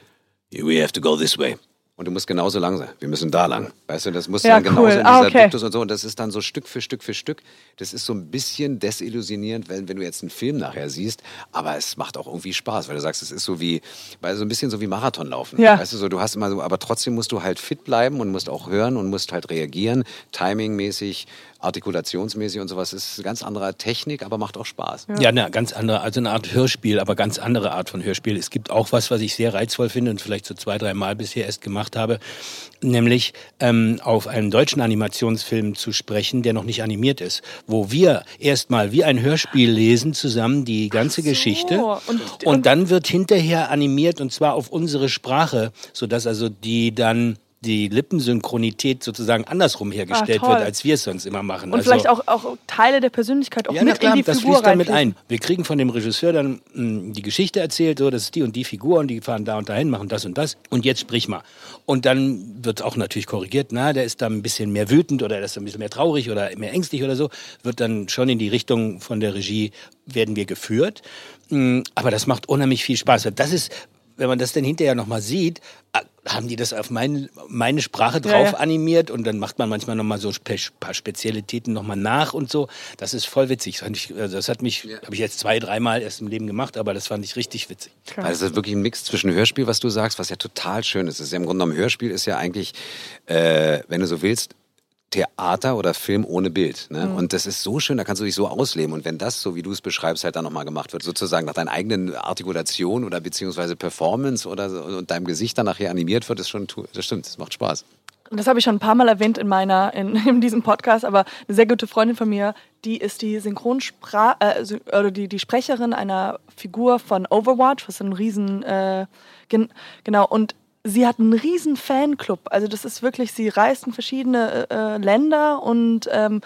we have to go this way. Und du musst genauso lang sein. Wir müssen da lang. Weißt du, das muss Ja, dann genauso cool. in dieser Ah, okay. Duktus und so. Und das ist dann so Stück für Stück für Stück. Das ist so ein bisschen desillusionierend, wenn, wenn du jetzt einen Film nachher siehst. Aber es macht auch irgendwie Spaß, weil du sagst, es ist so wie, weil so ein bisschen so wie Marathonlaufen. Ja. Weißt du, so, du hast immer so, aber trotzdem musst du halt fit bleiben und musst auch hören und musst halt reagieren. Timingmäßig, artikulationsmäßig und sowas. ist eine ganz andere Technik, aber macht auch Spaß. Ja, eine ganz andere, also eine Art Hörspiel, aber ganz andere Art von Hörspiel. Es gibt auch was, was ich sehr reizvoll finde und vielleicht so zwei, drei Mal bisher erst gemacht habe, nämlich ähm, auf einen deutschen Animationsfilm zu sprechen, der noch nicht animiert ist, wo wir erstmal wie ein Hörspiel lesen zusammen die ganze so. Geschichte Und- und, und- dann wird hinterher animiert und zwar auf unsere Sprache, sodass also die dann die Lippensynchronität sozusagen andersrum hergestellt Ah, wird, als wir es sonst immer machen. und Also- vielleicht auch, auch Teile der Persönlichkeit auch ja, na mit klar, in die das Figur fließt dann mit ein. Wir kriegen von dem Regisseur dann mh, die Geschichte erzählt, so, das ist die und die Figur und die fahren da und dahin, machen das und das und jetzt sprich mal. Und dann wird auch natürlich korrigiert, na, der ist da ein bisschen mehr wütend oder der ist ein bisschen mehr traurig oder mehr ängstlich oder so, wird dann schon in die Richtung von der Regie werden wir geführt. Mh, Aber das macht unheimlich viel Spaß. Das ist, wenn man das dann hinterher nochmal sieht, ah, haben die das auf mein, meine Sprache Ja, drauf ja. animiert und dann macht man manchmal nochmal so ein paar Spezialitäten nochmal nach und so. Das ist voll witzig. Das, also das hat mich, habe ich jetzt zwei, dreimal erst im Leben gemacht, aber das fand ich richtig witzig. Weil es ist wirklich ein Mix zwischen Hörspiel, was du sagst, was ja total schön ist. Es ist ja im Grunde genommen Hörspiel ist ja eigentlich, äh, wenn du so willst, Theater oder Film ohne Bild. Ne? Und das ist so schön, da kannst du dich so ausleben. Und wenn das, so wie du es beschreibst, halt dann nochmal gemacht wird, sozusagen nach deiner eigenen Artikulation oder beziehungsweise Performance oder so, und deinem Gesicht dann nachher animiert wird, ist schon, das stimmt, das macht Spaß. Und das habe ich schon ein paar Mal erwähnt in meiner, in, in diesem Podcast, aber eine sehr gute Freundin von mir, die ist die Synchronsprache, äh, oder die, die Sprecherin einer Figur von Overwatch, was ein riesen, äh, gen, genau, und sie hat einen riesen Fanclub. Also das ist wirklich, sie reist in verschiedene äh, Länder und ähm,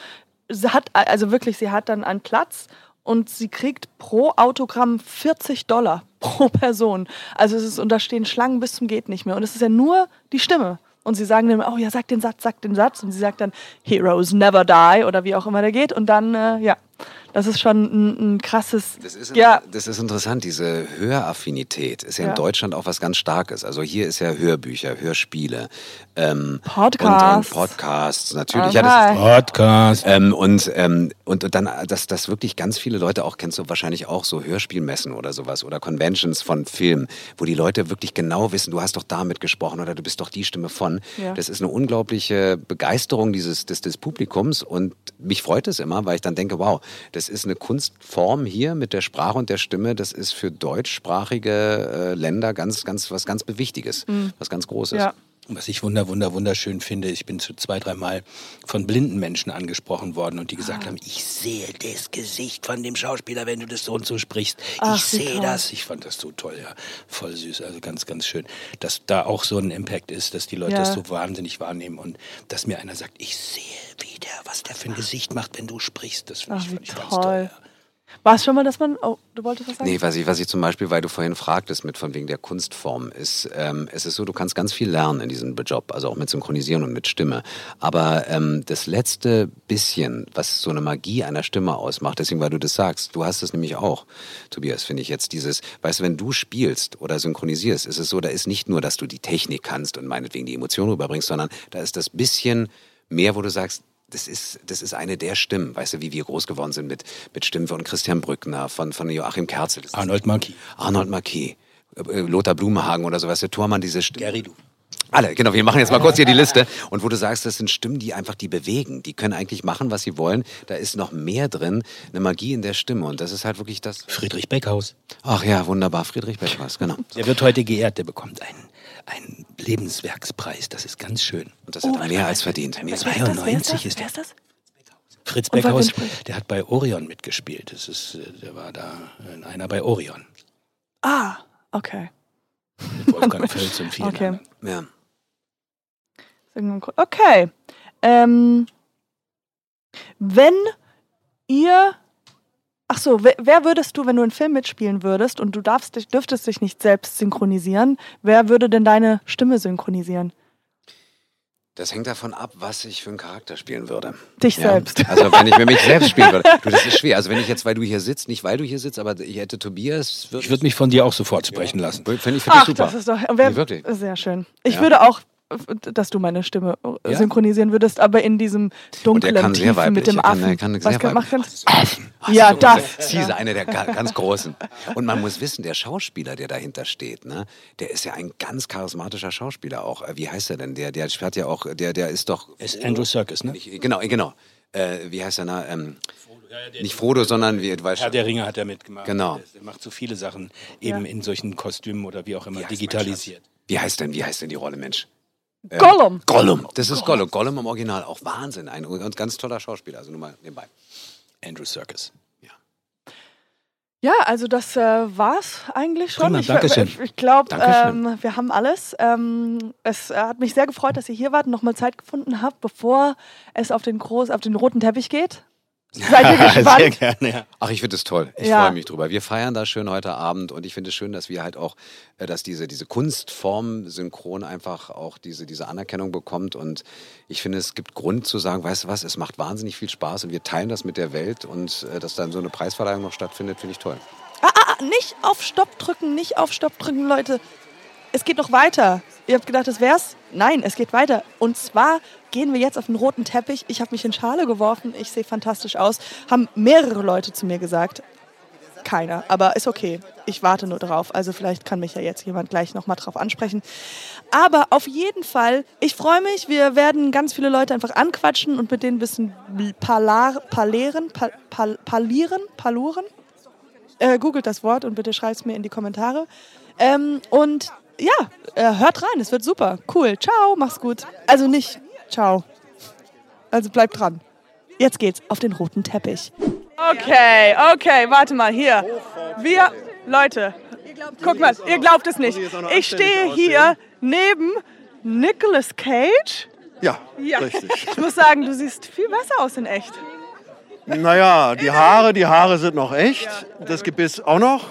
sie hat, also wirklich, sie hat dann einen Platz und sie kriegt pro Autogramm 40 Dollar pro Person. Also es ist, und da stehen Schlangen bis zum geht nicht mehr. Und es ist ja nur die Stimme. Und sie sagen dann, oh ja, sag den Satz, sag den Satz. Und sie sagt dann, Heroes never die oder wie auch immer der geht. Und dann, äh, ja, das ist schon ein, ein krasses. Das ist, ja, das ist interessant, diese Höraffinität ist ja, Ja. in Deutschland auch was ganz Starkes. Also hier ist ja Hörbücher, Hörspiele, ähm, Podcasts. Und, und Podcasts, natürlich. Ja, das ist, Podcast. ähm, und, ähm, und, und dann, dass das wirklich ganz viele Leute auch, kennst du wahrscheinlich auch so Hörspielmessen oder sowas oder Conventions von Filmen, wo die Leute wirklich genau wissen, du hast doch damit gesprochen oder du bist doch die Stimme von. Ja. Das ist eine unglaubliche Begeisterung dieses, des, des Publikums und mich freut es immer, weil ich dann denke, wow, das ist eine Kunstform hier mit der Sprache und der Stimme, das ist für deutschsprachige äh, Länder ganz, ganz, was ganz Wichtiges, was ganz Großes. ja. Was ich wunder, wunder, wunderschön finde, ich bin zu zwei, dreimal von blinden Menschen angesprochen worden und die gesagt haben, ich sehe das Gesicht von dem Schauspieler, wenn du das so und so sprichst. Ach, ich sehe das. Ich fand das so toll, ja. Voll süß, also ganz, ganz schön. Dass da auch so ein Impact ist, dass die Leute Ja. das so wahnsinnig wahrnehmen und dass mir einer sagt, ich sehe wieder, was der für ein Gesicht macht, wenn du sprichst. Das finde ich, fand ich ganz toll. toll. Ja. War es schon mal, dass man. Oh, du wolltest was sagen? Nee, was ich, was ich zum Beispiel, weil du vorhin fragtest mit von wegen der Kunstform, ist, ähm, es ist so, du kannst ganz viel lernen in diesem Job, also auch mit Synchronisieren und mit Stimme. Aber ähm, das letzte bisschen, was so eine Magie einer Stimme ausmacht, deswegen, weil du das sagst, du hast es nämlich auch, Tobias, finde ich jetzt dieses, weißt du, wenn du spielst oder synchronisierst, ist es so, da ist nicht nur, dass du die Technik kannst und meinetwegen die Emotionen rüberbringst, sondern da ist das bisschen mehr, wo du sagst, das ist, das ist eine der Stimmen, weißt du, wie wir groß geworden sind mit, mit Stimmen von Christian Brückner, von, von Joachim Kerzel. Arnold Marquis. Arnold Marquis, äh, Lothar Blumenhagen oder so, weißt du, Thormann, diese Stimmen. Gary, du. Alle, genau, wir machen jetzt mal kurz hier die Liste. Und wo du sagst, das sind Stimmen, die einfach die bewegen. Die können eigentlich machen, was sie wollen. Da ist noch mehr drin, eine Magie in der Stimme. Und das ist halt wirklich das. Friedrich Beckhaus. Ach ja, wunderbar, Friedrich Beckhaus, genau. Der wird heute geehrt, der bekommt einen, einen Lebenswerkspreis. Das ist ganz schön. Und das hat er mehr als verdient. Mehr Wer ist das? Wer ist 92 das? ist ist das? Fritz Beckhaus, der hat bei Orion mitgespielt. Das ist, äh, der war da in einer bei Orion. Ah, okay. Mit Wolfgang Völz und vielen Okay. anderen. Ja. Okay. Ähm, wenn ihr. Ach so, wer, würdest du, wenn du einen Film mitspielen würdest und du darfst dich, dürftest dich nicht selbst synchronisieren, wer würde denn deine Stimme synchronisieren? Das hängt davon ab, was ich für einen Charakter spielen würde. Dich Ja. selbst. Also wenn ich mir mich selbst spielen würde. Du, das ist schwer. Also wenn ich jetzt, weil du hier sitzt, nicht weil du hier sitzt, aber ich hätte Tobias. Ich würde mich von dir auch sofort sprechen lassen. Finde ich, find ich Ach, super. das ist doch wer, Nee, wirklich. sehr schön. Ich Ja. würde auch, dass du meine Stimme äh, Ja? synchronisieren würdest, aber in diesem dunklen kann sehr Tiefen weiblich. mit dem Er kann- Affen. er kann Was sehr kann, macht weiblich. ganz, ja, das. Sie ist eine der ga- ganz großen. Und man muss wissen, der Schauspieler, der dahinter steht, ne, der ist ja ein ganz charismatischer Schauspieler auch. Äh, Wie heißt er denn? Der, der hat ja auch, der, der ist doch. Ist Andrew Serkis, ne? Nicht, genau, genau. Äh, wie heißt er? Na, ähm, nicht Frodo, sondern wie, du weißt Herr der Ringe hat er mitgemacht. Genau. Er macht so viele Sachen eben Ja. in solchen Kostümen oder wie auch immer Wie digitalisiert. Wie heißt denn, wie heißt denn die Rolle, Mensch? Äh, Gollum. Gollum. Das ist Gollum. Gollum im Original. Auch Wahnsinn. Ein und ganz toller Schauspieler. Also nur mal nebenbei. Andrew Serkis. Ja, also das äh, war's eigentlich schon. Prima, ich Dankeschön. ich, ich glaube, ähm, wir haben alles. Ähm, es äh, hat mich sehr gefreut, dass ihr hier wart und nochmal Zeit gefunden habt, bevor es auf den groß, auf den roten Teppich geht. Seid ihr gespannt? Sehr gerne, ja. Ach, ich finde es toll. Ich Ja. freue mich drüber. Wir feiern da schön heute Abend und ich finde es schön, dass wir halt auch, äh, dass diese, diese Kunstform synchron einfach auch diese, diese Anerkennung bekommt. Und ich finde, es gibt Grund zu sagen, weißt du was, es macht wahnsinnig viel Spaß und wir teilen das mit der Welt und äh, dass dann so eine Preisverleihung noch stattfindet, finde ich toll. Ah, nicht auf Stopp drücken, nicht auf Stopp drücken, Leute. Es geht noch weiter. Ihr habt gedacht, das wär's? Nein, es geht weiter. Und zwar gehen wir jetzt auf den roten Teppich. Ich habe mich in Schale geworfen. Ich sehe fantastisch aus. Haben mehrere Leute zu mir gesagt. Keiner, aber ist okay. Ich warte nur drauf. Also vielleicht kann mich ja jetzt jemand gleich nochmal drauf ansprechen. Aber auf jeden Fall, ich freue mich. Wir werden ganz viele Leute einfach anquatschen und mit denen ein bisschen palar, paleren, pal, pal, palieren, paluren. Äh, googelt das Wort und bitte schreibt es mir in die Kommentare. Ähm, und ja, äh, hört rein, es wird super. Cool. Ciao, mach's gut. Also nicht ciao. Also bleibt dran. Jetzt geht's auf den roten Teppich. Okay, okay, warte mal, hier. Wir, Leute, guck mal, ihr glaubt es nicht. Ich stehe hier neben Nicolas Cage. Ja, Ja. richtig. Ich muss sagen, du siehst viel besser aus in echt. Naja, die Haare, die Haare sind noch echt. Das Gebiss auch noch.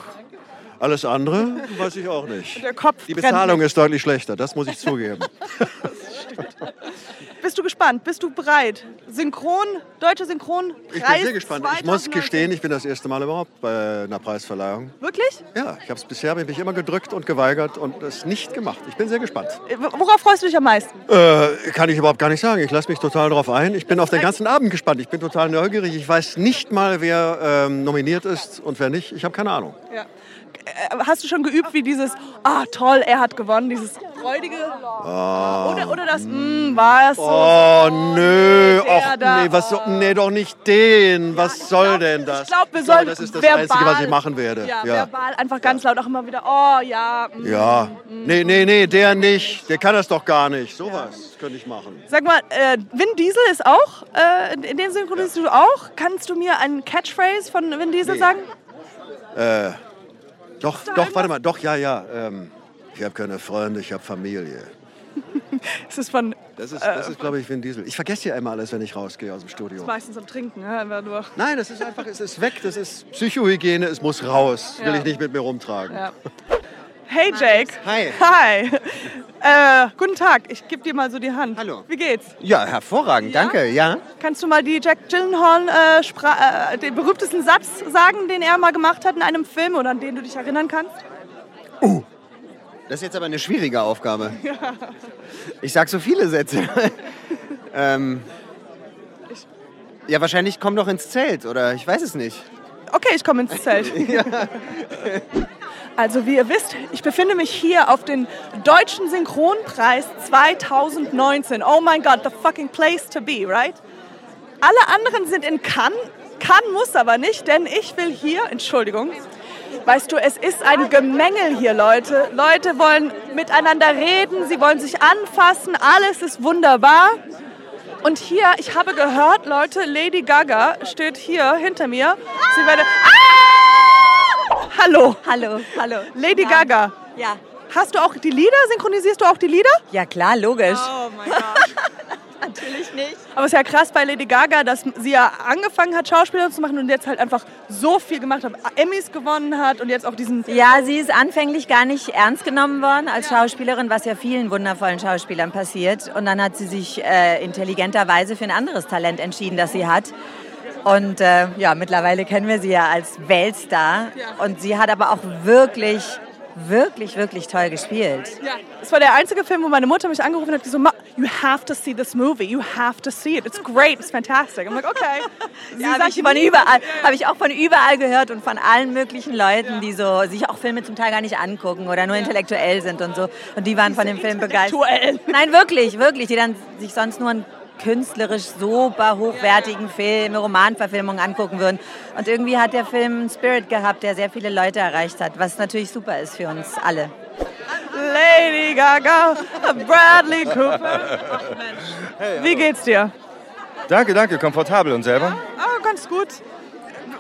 Alles andere weiß ich auch nicht. Der Kopf Die Bezahlung ist deutlich schlechter, das muss ich zugeben. Bist du gespannt? Bist du bereit? Synchron, deutsche Synchron, Ich Preis bin sehr gespannt. Ich muss 2019. gestehen, ich bin das erste Mal überhaupt bei einer Preisverleihung. Wirklich? Ja, ich habe es bisher hab ich mich immer gedrückt und geweigert und es nicht gemacht. Ich bin sehr gespannt. Äh, Worauf freust du dich am meisten? Äh, kann ich überhaupt gar nicht sagen. Ich lasse mich total darauf ein. Ich bin auf den ganzen Abend gespannt. Ich bin total neugierig. Ich weiß nicht mal, wer ähm, nominiert ist und wer nicht. Ich habe keine Ahnung. Ja. Äh, Hast du schon geübt, wie dieses, ah toll, er hat gewonnen, dieses freudige. Oder, oder das, mm, war es so. Oh, nö. da, nee, was oh. nee, doch nicht den. Was ich soll glaub- denn das? Ich glaube, wir sollen Das ist das verbal, Einzige, was ich machen werde. Ja, Ja. verbal einfach ganz laut auch immer wieder, oh ja. mm. Ja. Nee, nee, nee, der nicht. Der kann das doch gar nicht. Sowas könnte ich machen. Sag mal, äh, Vin Diesel ist auch, äh, in dem synchronisierst du auch. Kannst du mir einen Catchphrase von Vin Diesel Nee. sagen? Äh, doch, doch, warte mal. Doch, ja, ja. Ähm, ich habe keine Freunde, ich habe Familie. Es ist von Das ist, das ist glaube ich, Vin Diesel. Ich vergesse ja immer alles, wenn ich rausgehe aus dem Studio. meistens am Trinken? Einfach nur. Nein, das ist einfach, es ist weg. Das ist Psychohygiene, es muss raus. Will Ja. ich nicht mit mir rumtragen. Ja. Hey Jake. Hi. Hi. Äh, guten Tag, ich gebe dir mal so die Hand. Hallo. Wie geht's? Ja, hervorragend, danke, ja. Kannst du mal die Jack Gyllenhaal äh, äh, den berühmtesten Satz sagen, den er mal gemacht hat in einem Film oder an den du dich erinnern kannst? Das ist jetzt aber eine schwierige Aufgabe. Ich sag so viele Sätze. ähm, ja, wahrscheinlich komm doch ins Zelt oder ich weiß es nicht. Okay, ich komme ins Zelt. Also wie ihr wisst, ich befinde mich hier auf den Deutschen Synchronpreis 2019. Oh mein Gott, the fucking place to be, right? Alle anderen sind in Cannes. Cannes muss aber nicht, denn ich will hier, Entschuldigung, weißt du, es ist ein Gemengel hier, Leute. Leute wollen miteinander reden, sie wollen sich anfassen, alles ist wunderbar. Und hier, ich habe gehört, Leute, Lady Gaga steht hier hinter mir. Sie werde. Ah! Hallo, Hallo, hallo. Lady Ja. Gaga. Ja. Hast du auch die Lieder? Synchronisierst du auch die Lieder? Ja, klar, logisch. Oh mein Gott. Natürlich nicht. Aber es ist ja krass bei Lady Gaga, dass sie ja angefangen hat, Schauspieler zu machen und jetzt halt einfach so viel gemacht hat. Emmys gewonnen hat und jetzt auch diesen. Ja, sie ist anfänglich gar nicht ernst genommen worden als Schauspielerin, was ja vielen wundervollen Schauspielern passiert. Und dann hat sie sich äh, intelligenterweise für ein anderes Talent entschieden, das sie hat. Und äh, ja, mittlerweile kennen wir sie ja als Weltstar. Und sie hat aber auch wirklich, wirklich, wirklich toll gespielt. Ja. Es war der einzige Film, wo meine Mutter mich angerufen hat, die so, "Ma, you have to see this movie, you have to see it, it's great, it's fantastic. I'm like, okay. Sie Ja, habe ich, von nie- überall, habe ich auch von überall gehört und von allen möglichen Leuten, die so sich auch Filme zum Teil gar nicht angucken oder nur intellektuell sind und so. Und die waren von dem Film begeistert. Intellektuell. Nein, wirklich, wirklich. Die dann sich sonst nur einen künstlerisch super hochwertigen Film, Romanverfilmungen angucken würden. Und irgendwie hat der Film einen Spirit gehabt, der sehr viele Leute erreicht hat, was natürlich super ist für uns alle. Lady Gaga, Bradley Cooper. Wie geht's dir? Danke, danke, komfortabel und selber? Ah, ganz gut.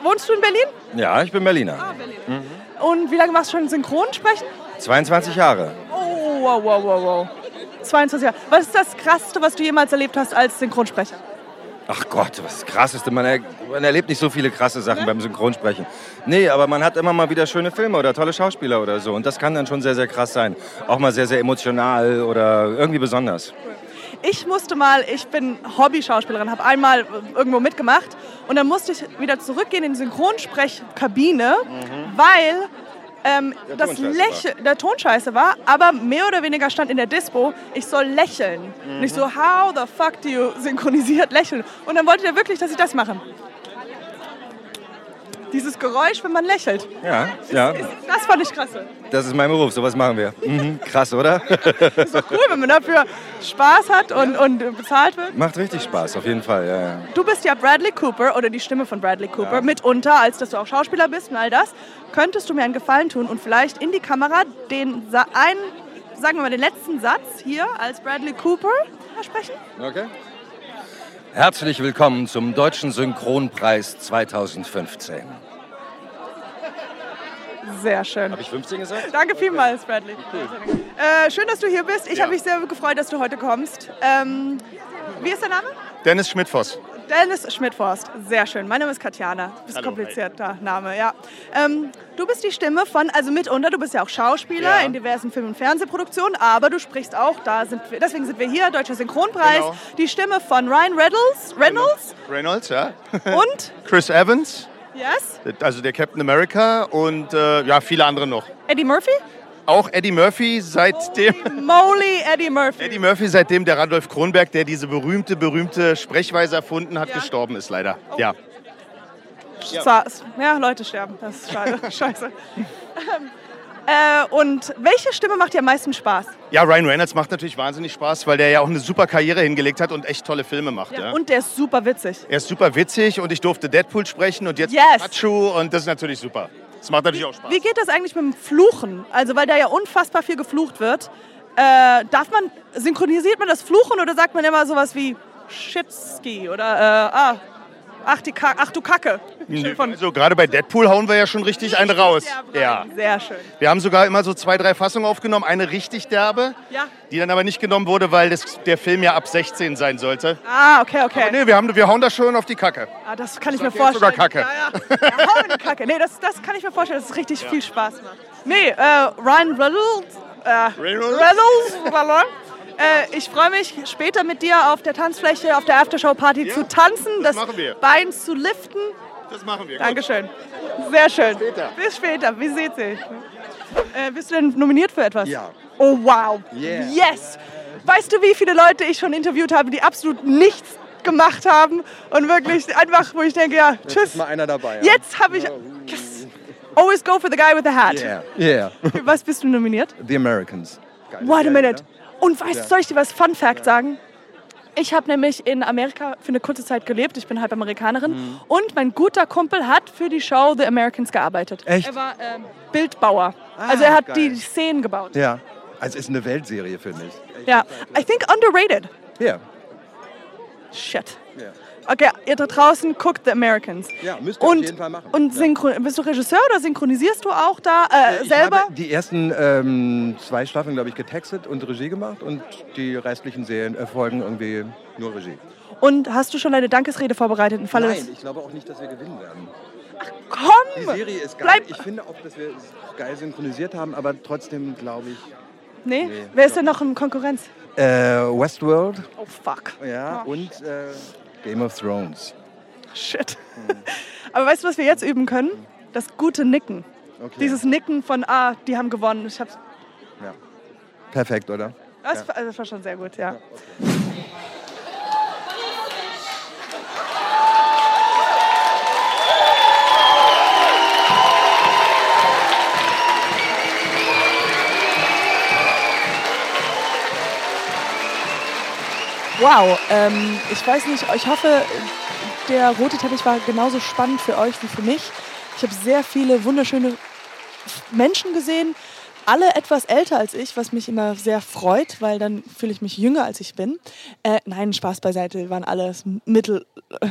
Wohnst du in Berlin? Ja, ich bin Berliner. Und wie lange machst du schon Synchronsprechen? 22 Jahre. Oh, wow, wow, wow, wow. 22 Jahre. Was ist das Krasseste, was du jemals erlebt hast als Synchronsprecher? Ach Gott, was ist das Krasseste. Man, er, man erlebt nicht so viele krasse Sachen beim Synchronsprechen. Nee, aber man hat immer mal wieder schöne Filme oder tolle Schauspieler oder so. Und das kann dann schon sehr, sehr krass sein. Auch mal sehr, sehr emotional oder irgendwie besonders. Ich musste mal, ich bin Hobby-Schauspielerin, habe einmal irgendwo mitgemacht und dann musste ich wieder zurückgehen in die Synchronsprechkabine, weil ähm, Der das Lächeln, der Ton scheiße war, aber mehr oder weniger stand in der Dispo, ich soll lächeln. Und ich so, how the fuck do you synchronisiert lächeln? Und dann wollte der wirklich, dass ich das mache. Dieses Geräusch, wenn man lächelt. Ja, ja, Das fand ich krass. das ist mein Beruf. Sowas machen wir. Mhm, krass, oder? Ist doch cool, wenn man dafür Spaß hat und, und bezahlt wird. Macht richtig Spaß, auf jeden Fall. Ja, ja. Du bist ja Bradley Cooper oder die Stimme von Bradley Cooper mitunter, als dass du auch Schauspieler bist und all das. Könntest du mir einen Gefallen tun und vielleicht in die Kamera den einen, sagen wir mal, den letzten Satz hier als Bradley Cooper sprechen? Okay. Herzlich willkommen zum Deutschen Synchronpreis 2015. Sehr schön. Habe ich 15 gesagt? Danke vielmals, Bradley. Äh, schön, dass du hier bist. Ich habe mich sehr gefreut, dass du heute kommst. Ähm, wie ist dein Name? Dennis Schmidtfoss. Dennis Schmidtforst. Sehr schön. Mein Name ist Katjana. Das ist ein komplizierter Name, ja. Ähm, du bist die Stimme von, also mitunter, du bist ja auch Schauspieler Ja. in diversen Film- und Fernsehproduktionen, aber du sprichst auch, da sind wir, deswegen sind wir hier, Deutscher Synchronpreis, Genau. die Stimme von Ryan Reynolds, Reynolds Reynolds, ja. und, Chris Evans, yes, also der Captain America und äh, ja, viele andere noch. Eddie Murphy? Auch Eddie Murphy, seitdem, Moly Eddie Murphy. Eddie Murphy, seitdem der Randolph Kronberg, der diese berühmte, berühmte Sprechweise erfunden hat, Ja. gestorben ist leider. Ja. Zwar- Ja, Leute sterben. Das ist schade. scheiße. Ähm, Äh, und welche Stimme macht dir am meisten Spaß? Ja, Ryan Reynolds macht natürlich wahnsinnig Spaß, weil der ja auch eine super Karriere hingelegt hat und echt tolle Filme macht. Ja. Und der ist super witzig. Er ist super witzig und ich durfte Deadpool sprechen und jetzt Yes. Pikachu und das ist natürlich super. Das macht natürlich auch Spaß. Wie geht das eigentlich mit dem Fluchen? Also, weil da ja unfassbar viel geflucht wird. Äh, darf man, synchronisiert man das Fluchen oder sagt man immer sowas wie Shitski oder äh, ah, ach, die Ka ach du Kacke? Nö, Also gerade bei Deadpool hauen wir ja schon richtig einen raus. Ja. Sehr schön. Wir haben sogar immer so zwei, drei Fassungen aufgenommen. Eine richtig derbe, Ja. die dann aber nicht genommen wurde, weil das, der Film ja ab 16 sein sollte. Ah, okay, okay. Nee, wir, haben, wir hauen das schon auf die Kacke. Ah, das kann ich Sagt mir vorstellen. sogar Kacke? Ja, ja. ja hau in die Kacke. Nee, das, das kann ich mir vorstellen, dass es richtig viel Spaß macht. Nee, äh, Ryan Reynolds. Äh, Reynolds? Reynolds. Äh, ich freue mich später mit dir auf der Tanzfläche, auf der Aftershow-Party Ja, zu tanzen, das das. Bein zu liften. Das machen wir. Dankeschön. Sehr schön. Bis später. Bis später. Wie seht ihr? Äh, bist du denn nominiert für etwas? Ja. Oh, wow. Yeah. Yes. Weißt du, wie viele Leute ich schon interviewt habe, die absolut nichts gemacht haben und wirklich einfach, wo ich denke, ja, tschüss. Ist mal einer dabei. Ja. Jetzt habe ich. Yes. Always go for the guy with the hat. Yeah. Yeah. Für was bist du nominiert? The Americans. Geile Wait a minute. ne? Und weißt du, soll ich dir was Fun Fact sagen? Ich habe nämlich in Amerika für eine kurze Zeit gelebt. Ich bin halb Amerikanerin. Mhm. Und mein guter Kumpel hat für die Show The Americans gearbeitet. Echt? Er war ähm, Bildbauer. also er hat geil. die Szenen gebaut. Ja. Also es ist eine Weltserie, finde ich. Ja. I think underrated. Ja. Shit. Ja. Okay, ihr da draußen guckt The Americans. Ja, müsst ihr auf und, jeden Fall machen. Und Ja. synchron bist du Regisseur oder synchronisierst du auch da äh, Ich selber? habe die ersten ähm, zwei Staffeln, glaube ich, getextet und Regie gemacht und die restlichen Serien erfolgen irgendwie nur Regie. Und hast du schon eine Dankesrede vorbereitet im Falle Nein, ich glaube auch nicht, dass wir gewinnen werden. Komm! Die Serie ist geil. Bleib- Ich finde auch, dass wir es geil synchronisiert haben, aber trotzdem glaube ich. Nee? Nee, Wer ist denn noch in Konkurrenz? Äh, Westworld, Oh, fuck. ja, Oh, und äh, Game of Thrones. Shit. Aber weißt du, was wir jetzt üben können? Das gute Nicken. Okay. Dieses Nicken von, ah, die haben gewonnen. Ich hab's, ja. Perfekt, oder? das, das war schon sehr gut, ja. Wow, ähm, ich weiß nicht, ich hoffe, der rote Teppich war genauso spannend für euch wie für mich. Ich habe sehr viele wunderschöne Menschen gesehen, alle etwas älter als ich, was mich immer sehr freut, weil dann fühle ich mich jünger als ich bin. Äh, nein, Spaß beiseite, waren alles mittel.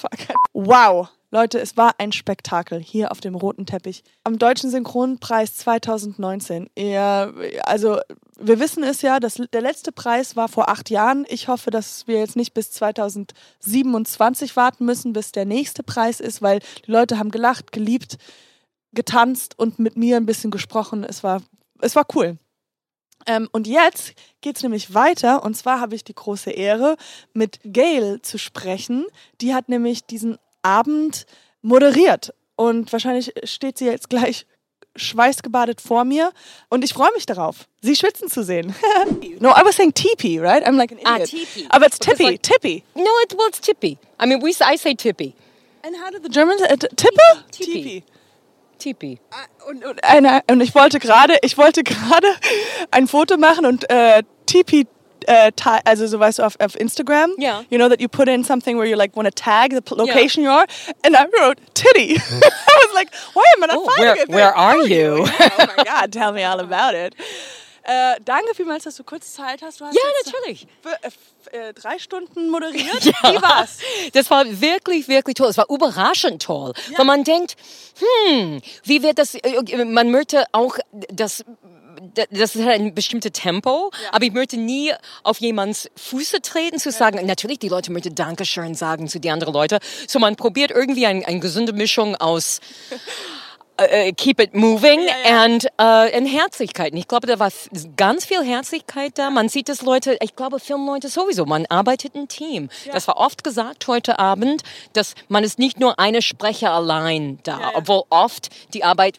Fuck. Wow, Leute, es war ein Spektakel hier auf dem roten Teppich. Am Deutschen Synchronpreis 2019. Ja, also wir wissen es ja, dass der letzte Preis war vor acht Jahren. Ich hoffe, dass wir jetzt nicht bis 2027 warten müssen, bis der nächste Preis ist, weil die Leute haben gelacht, geliebt, getanzt und mit mir ein bisschen gesprochen. Es war, es war cool. Ähm, und jetzt geht's nämlich weiter. Und zwar habe ich die große Ehre, mit Gail zu sprechen. Die hat nämlich diesen Abend moderiert. Und wahrscheinlich steht sie jetzt gleich schweißgebadet vor mir. Und ich freue mich darauf, sie schwitzen zu sehen. no, I was saying teepee, right? I'm like an Ah, idiot. teepee. Aber it's Because tippy, like- tippy. No, it, well, it's tippy. I mean, we I say tippy. And how do the Germans... Uh, tippe? Tippy. Und, und, eine, und ich wollte gerade, ich wollte gerade ein Foto machen und äh, TP, ta- also so weißt du auf, auf Instagram, Ja. you know that you put in something where you like want to tag the location you are, and I wrote titty. I was like, why am I not Oh, finding where- it? where are you? oh my God, tell me all about it. Äh, danke vielmals, dass du kurz Zeit hast. Du hast Ja, natürlich. äh, äh, drei Stunden moderiert. Wie war's? Das war wirklich, wirklich toll. Es war überraschend toll. Weil man denkt, hm, wie wird das, äh, man möchte auch das, das ist halt ein bestimmtes Tempo, aber ich möchte nie auf jemands Füße treten, zu sagen, natürlich, die Leute möchten Dankeschön sagen zu den anderen Leuten. So man probiert irgendwie ein, eine gesunde Mischung aus äh, keep it moving und äh, in Herzlichkeit. Und ich glaube, da war ganz viel Herzlichkeit da. Man sieht das Leute, ich glaube, Filmleute sowieso, man arbeitet im Team. Das war oft gesagt heute Abend, dass man ist nicht nur eine Sprecher allein da, obwohl oft die Arbeit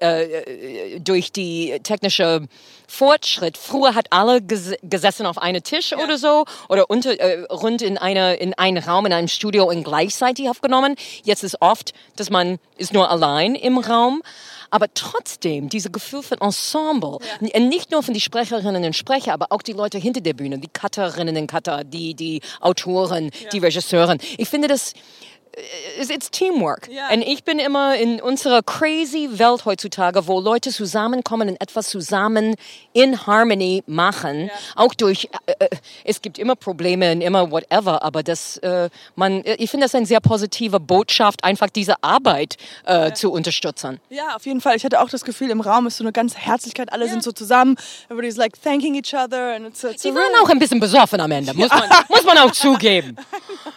äh, äh, durch die technische Fortschritt. Früher hat alle ges gesessen auf einem Tisch oder so oder unter, äh, rund in, eine, in einen Raum, in einem Studio und gleichzeitig aufgenommen. Jetzt ist oft, dass man ist nur allein im Raum. aber trotzdem diese Gefühl von Ensemble, N- nicht nur von die Sprecherinnen und Sprecher, aber auch die Leute hinter der Bühne, die Cutterinnen und Cutter, die, die Autoren, die Regisseuren. Ich finde das, it's, it's teamwork. Und ich bin immer in unserer crazy Welt heutzutage, wo Leute zusammenkommen und etwas zusammen in Harmony machen, auch durch, äh, äh, es gibt immer Probleme und immer whatever, aber das, äh, man, ich finde das eine sehr positive Botschaft, einfach diese Arbeit äh, zu unterstützen. Ja, auf jeden Fall. Ich hatte auch das Gefühl, im Raum ist so eine ganze Herzlichkeit. Alle sind so zusammen. Everybody's like thanking each other. And it's, it's Die waren auch ein bisschen besoffen am Ende, muss man, muss man auch zugeben.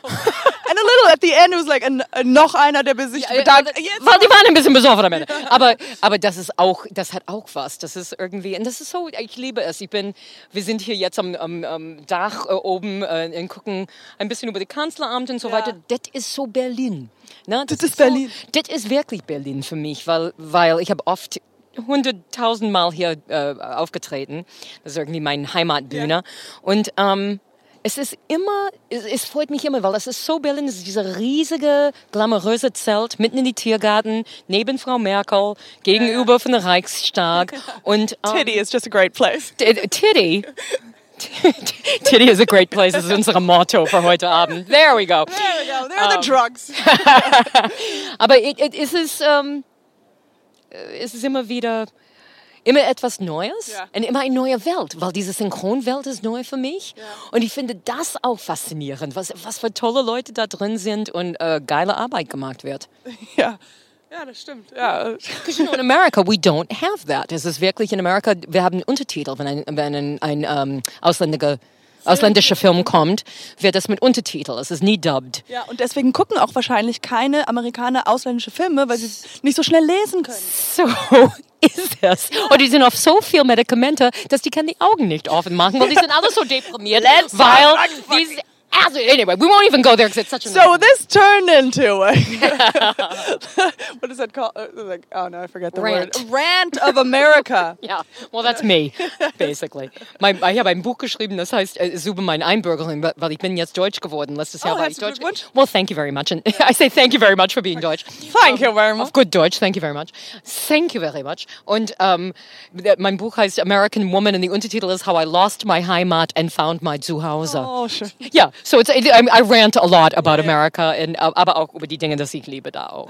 And a little at the end, it was like an, noch einer, der sich bedankt. Weil die waren ein bisschen besoffen am Ende. Aber, aber das ist auch, das hat auch was. Das ist irgendwie, und das ist so, ich liebe es. Ich bin, wir sind hier jetzt am, am, am Dach äh, oben äh, und gucken ein bisschen über die Kanzleramt und so weiter. Das ist so Berlin. Ne? Das, ist Berlin. So, das ist wirklich Berlin für mich, weil, weil ich habe oft hunderttausend Mal hier äh, aufgetreten. Das ist irgendwie meine Heimatbühne. Und ähm, es ist immer, es, es freut mich immer, weil es ist so Berlin, es ist dieser riesige, glamouröse Zelt mitten in die Tiergarten, neben Frau Merkel, gegenüber von der Reichstag. Und, ähm, Titty is just a great place. Titty. Titty is a great place, das ist unser Motto für heute Abend. There we go. There we go. There are the Um, drugs. Aber it, it, es, ist, ähm, äh, es ist immer wieder immer etwas Neues und immer eine neue Welt, weil diese Synchronwelt ist neu für mich. Und ich finde das auch faszinierend, was, was für tolle Leute da drin sind und äh, geile Arbeit gemacht wird. Ja. Ja, das stimmt. Ja. Because you know, in America, we don't have that. Es ist wirklich in Amerika, wir haben Untertitel, wenn ein, wenn ein, ein ähm, ausländiger, ausländischer Film kommt, wird das mit Untertitel. Es ist nie dubbed. Ja, und deswegen gucken auch wahrscheinlich keine Amerikaner ausländische Filme, weil sie nicht so schnell lesen können. So ist es. Und die sind auf so viel Medikamente, dass die können die Augen nicht offen machen, weil die sind alle so deprimiert, weil not anyway, we won't even go there because it's such a So this turned into a what is that called? Like, oh no, I forget the Rant. word. Rant of America. yeah, well, that's me, basically. Mein, ich habe ein Buch geschrieben, das heißt, äh, es über mein Einbürgerung, weil- ich bin jetzt Deutsch geworden. Letztes oh, Jahr Oh, war ich Deutsch. Glückwunsch. Well, thank you very much. And I say thank you very much for being Deutsch. Thank you um, very much. Auf gut Deutsch, thank you very much. Thank you very much. Und der- um, mein Buch heißt American Woman und der Untertitel ist How I Lost My Heimat and Found My Zuhause. Oh, schön. Ja, so it's, I, I rant a lot about America, and, aber auch über die Dinge, die ich liebe da auch.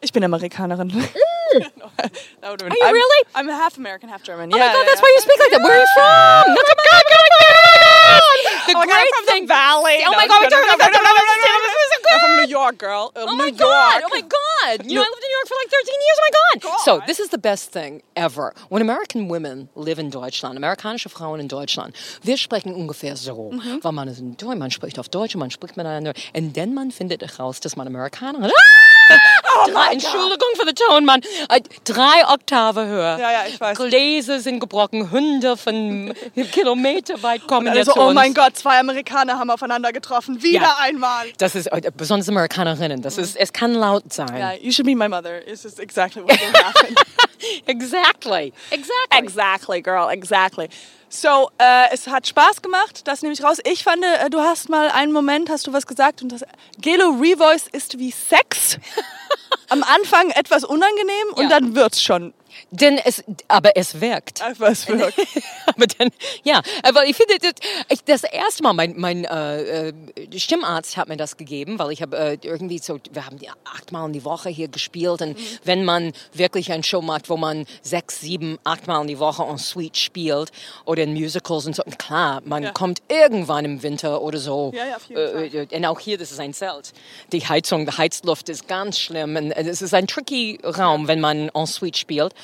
Ich bin Amerikanerin. That been- Are you I'm- really? I'm half American, half German. Oh yeah, my God, yeah, that's yeah. why you speak like that. Where are you from? That's oh my God, my God. The Oh God, great from the thing. Valley. Oh No, my God, we're no, no, talking no, about no, no, no, no, no, This is so I'm from. New York, girl. Uh, Oh New my God! York. Oh my God! You know, I lived in New York for like 13 years. Oh my God! So, this is the best thing ever. When American women live in Deutschland, amerikanische Frauen in Deutschland, wir sprechen ungefähr so. Mhm. Weil man ist in Deutsch, man spricht auf Deutsch man spricht miteinander. Und dann man findet heraus, dass man Amerikanerin Oh Drei, Entschuldigung für den Ton, Mann. Äh, Drei Oktave höher. Ja, ja, ich weiß. Gläser sind gebrochen, Hunde von Kilometer weit kommen Also, jetzt zu oh mein Gott, zwei Amerikaner haben aufeinander getroffen. Wieder Ja. einmal. Das ist äh, besonders Amerikanerinnen. Das ist, es kann laut sein. Yeah, you should meet my mother. It's just exactly what will happen. Exactly. Exactly. exactly, girl, exactly. So, äh, es hat Spaß gemacht, das nehme ich raus. Ich fand, äh, du hast mal einen Moment, hast du was gesagt und das Gelo Revoice ist wie Sex. Am Anfang etwas unangenehm und dann wird's schon. Denn es, aber es wirkt. Aber es wirkt. aber dann, ja, aber ich finde, das, ich, das erste Mal, mein, mein äh, äh, Stimmarzt hat mir das gegeben, weil ich habe äh, irgendwie so, wir haben die achtmal in die Woche hier gespielt und wenn man wirklich ein Show macht, wo man sechs, sieben, achtmal in die Woche en suite spielt oder in Musicals und so, klar, man Ja. kommt irgendwann im Winter oder so. Ja, ja, äh, äh, und auch hier, das ist ein Zelt. Die Heizung, die Heizluft ist ganz schlimm und es ist ein tricky Raum, wenn man en suite spielt.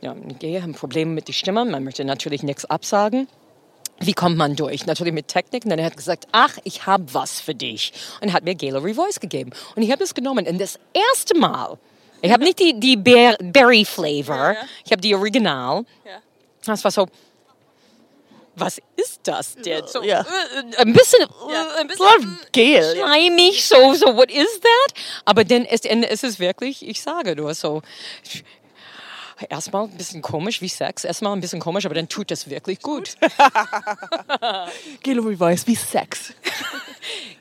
Ja, ich gehe, haben Probleme mit der Stimme. Man möchte natürlich nichts absagen. Wie kommt man durch? Natürlich mit Technik. Und dann hat er gesagt, ach, ich habe was für dich. Und hat mir Gala Revoice gegeben. Und ich habe es genommen. Und das erste Mal, ich habe nicht die, die Bear, Berry Flavor, ich habe die Original. Das war so, was ist das denn? So, Ja. äh, ein bisschen, äh, ein bisschen Gel. schleimig, so, so, what is that? Aber dann ist, es ist wirklich, ich sage nur so, erstmal ein bisschen komisch wie Sex, erstmal ein bisschen komisch, aber dann tut das wirklich gut. Gelo Revoice wie Sex.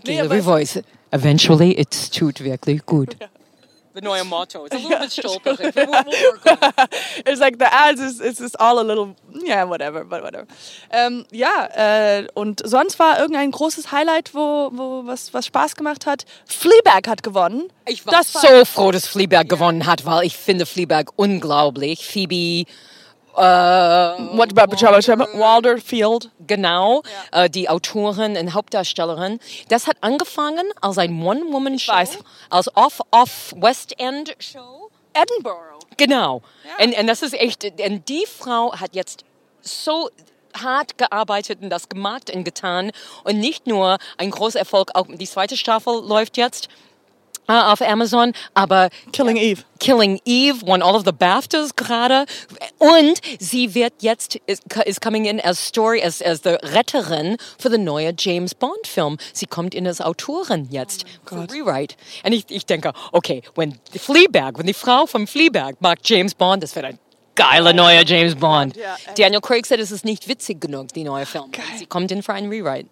Aber- Revoice. Eventually, es tut wirklich gut. The neue Motto. It's a little bit stolperig. but we'll, we'll it's like the ads is it's just all a little yeah whatever but whatever. Ähm, ja äh, und sonst war irgendein großes Highlight, wo, wo was was Spaß gemacht hat. Fleabag hat gewonnen. Ich war Das so froh, dass Fleabag gewonnen hat, weil ich finde Fleabag unglaublich. Phoebe, What about Pajama Chama? Walder Field. genau, äh, die Autorin und Hauptdarstellerin. Das hat angefangen als ein One-Woman-Show, als Off-Off-West End-Show. Edinburgh. Genau. Und, und das ist echt, und die Frau hat jetzt so hart gearbeitet und das gemacht und getan und nicht nur ein großer Erfolg, auch die zweite Staffel läuft jetzt äh, auf Amazon, aber Killing Eve. Killing Eve won all of the BAFTAs gerade und sie wird jetzt is, is coming in as story as as the Retterin für den neue James Bond Film. Sie kommt in als Autorin jetzt für Rewrite. Und ich, ich denke, okay, wenn Fleabag, wenn die Frau vom Fleabag mag James Bond, das wird ein geiler neuer James Bond. Ja, Daniel Craig sagt, es ist nicht witzig genug, die neue Film. Sie kommt in für ein Rewrite.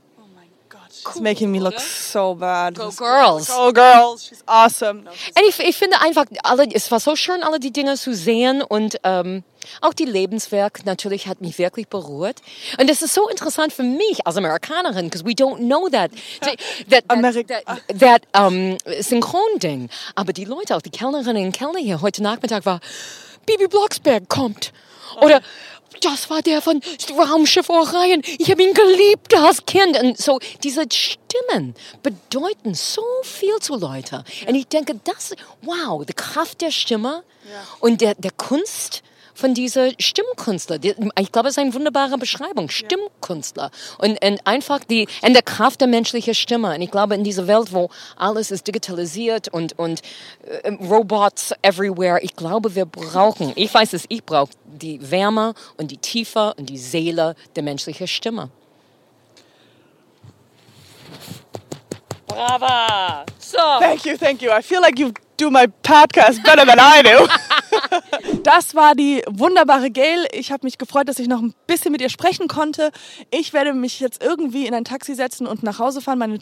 It's making me look so bad. Go Girls. Go girls. She's awesome. No, she's- ich, ich finde einfach, alle, es war so schön, alle die Dinge zu sehen und ähm, auch die Lebenswerk natürlich hat mich wirklich berührt. Und das ist so interessant für mich als Amerikanerin, because we don't know that that that, Ameri- that, that um, Synchron-Ding. Aber die Leute, auch die Kellnerinnen und Kellner hier heute Nachmittag war, Bibi Blocksberg kommt. Oder das war der von Raumschiff Orion. Ich habe ihn geliebt als Kind. Und so, diese Stimmen bedeuten so viel zu Leuten. Und ich denke, das, wow, die Kraft der Stimme und der, der Kunst von dieser Stimmkünstler. Ich glaube, es ist eine wunderbare Beschreibung. Stimmkünstler. Und, und einfach die, und der Kraft der menschlichen Stimme. Und ich glaube, in dieser Welt, wo alles ist digitalisiert und, und äh, Robots everywhere, ich glaube, wir brauchen, ich weiß es, ich brauche die Wärme und die Tiefe und die Seele der menschlichen Stimme. Brava! So. Thank you, thank you. I feel like you do my podcast better than I do. Das war die wunderbare Gail. Ich habe mich gefreut, dass ich noch ein bisschen mit ihr sprechen konnte. Ich werde mich jetzt irgendwie in ein Taxi setzen und nach Hause fahren. Meine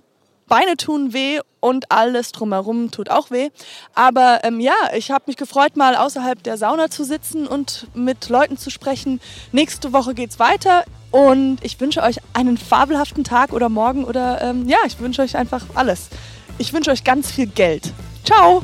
Beine tun weh und alles drumherum tut auch weh. Aber ähm, ja, ich habe mich gefreut, mal außerhalb der Sauna zu sitzen und mit Leuten zu sprechen. Nächste Woche geht's weiter und ich wünsche euch einen fabelhaften Tag oder morgen oder ähm, ja, ich wünsche euch einfach alles. Ich wünsche euch ganz viel Geld. Ciao!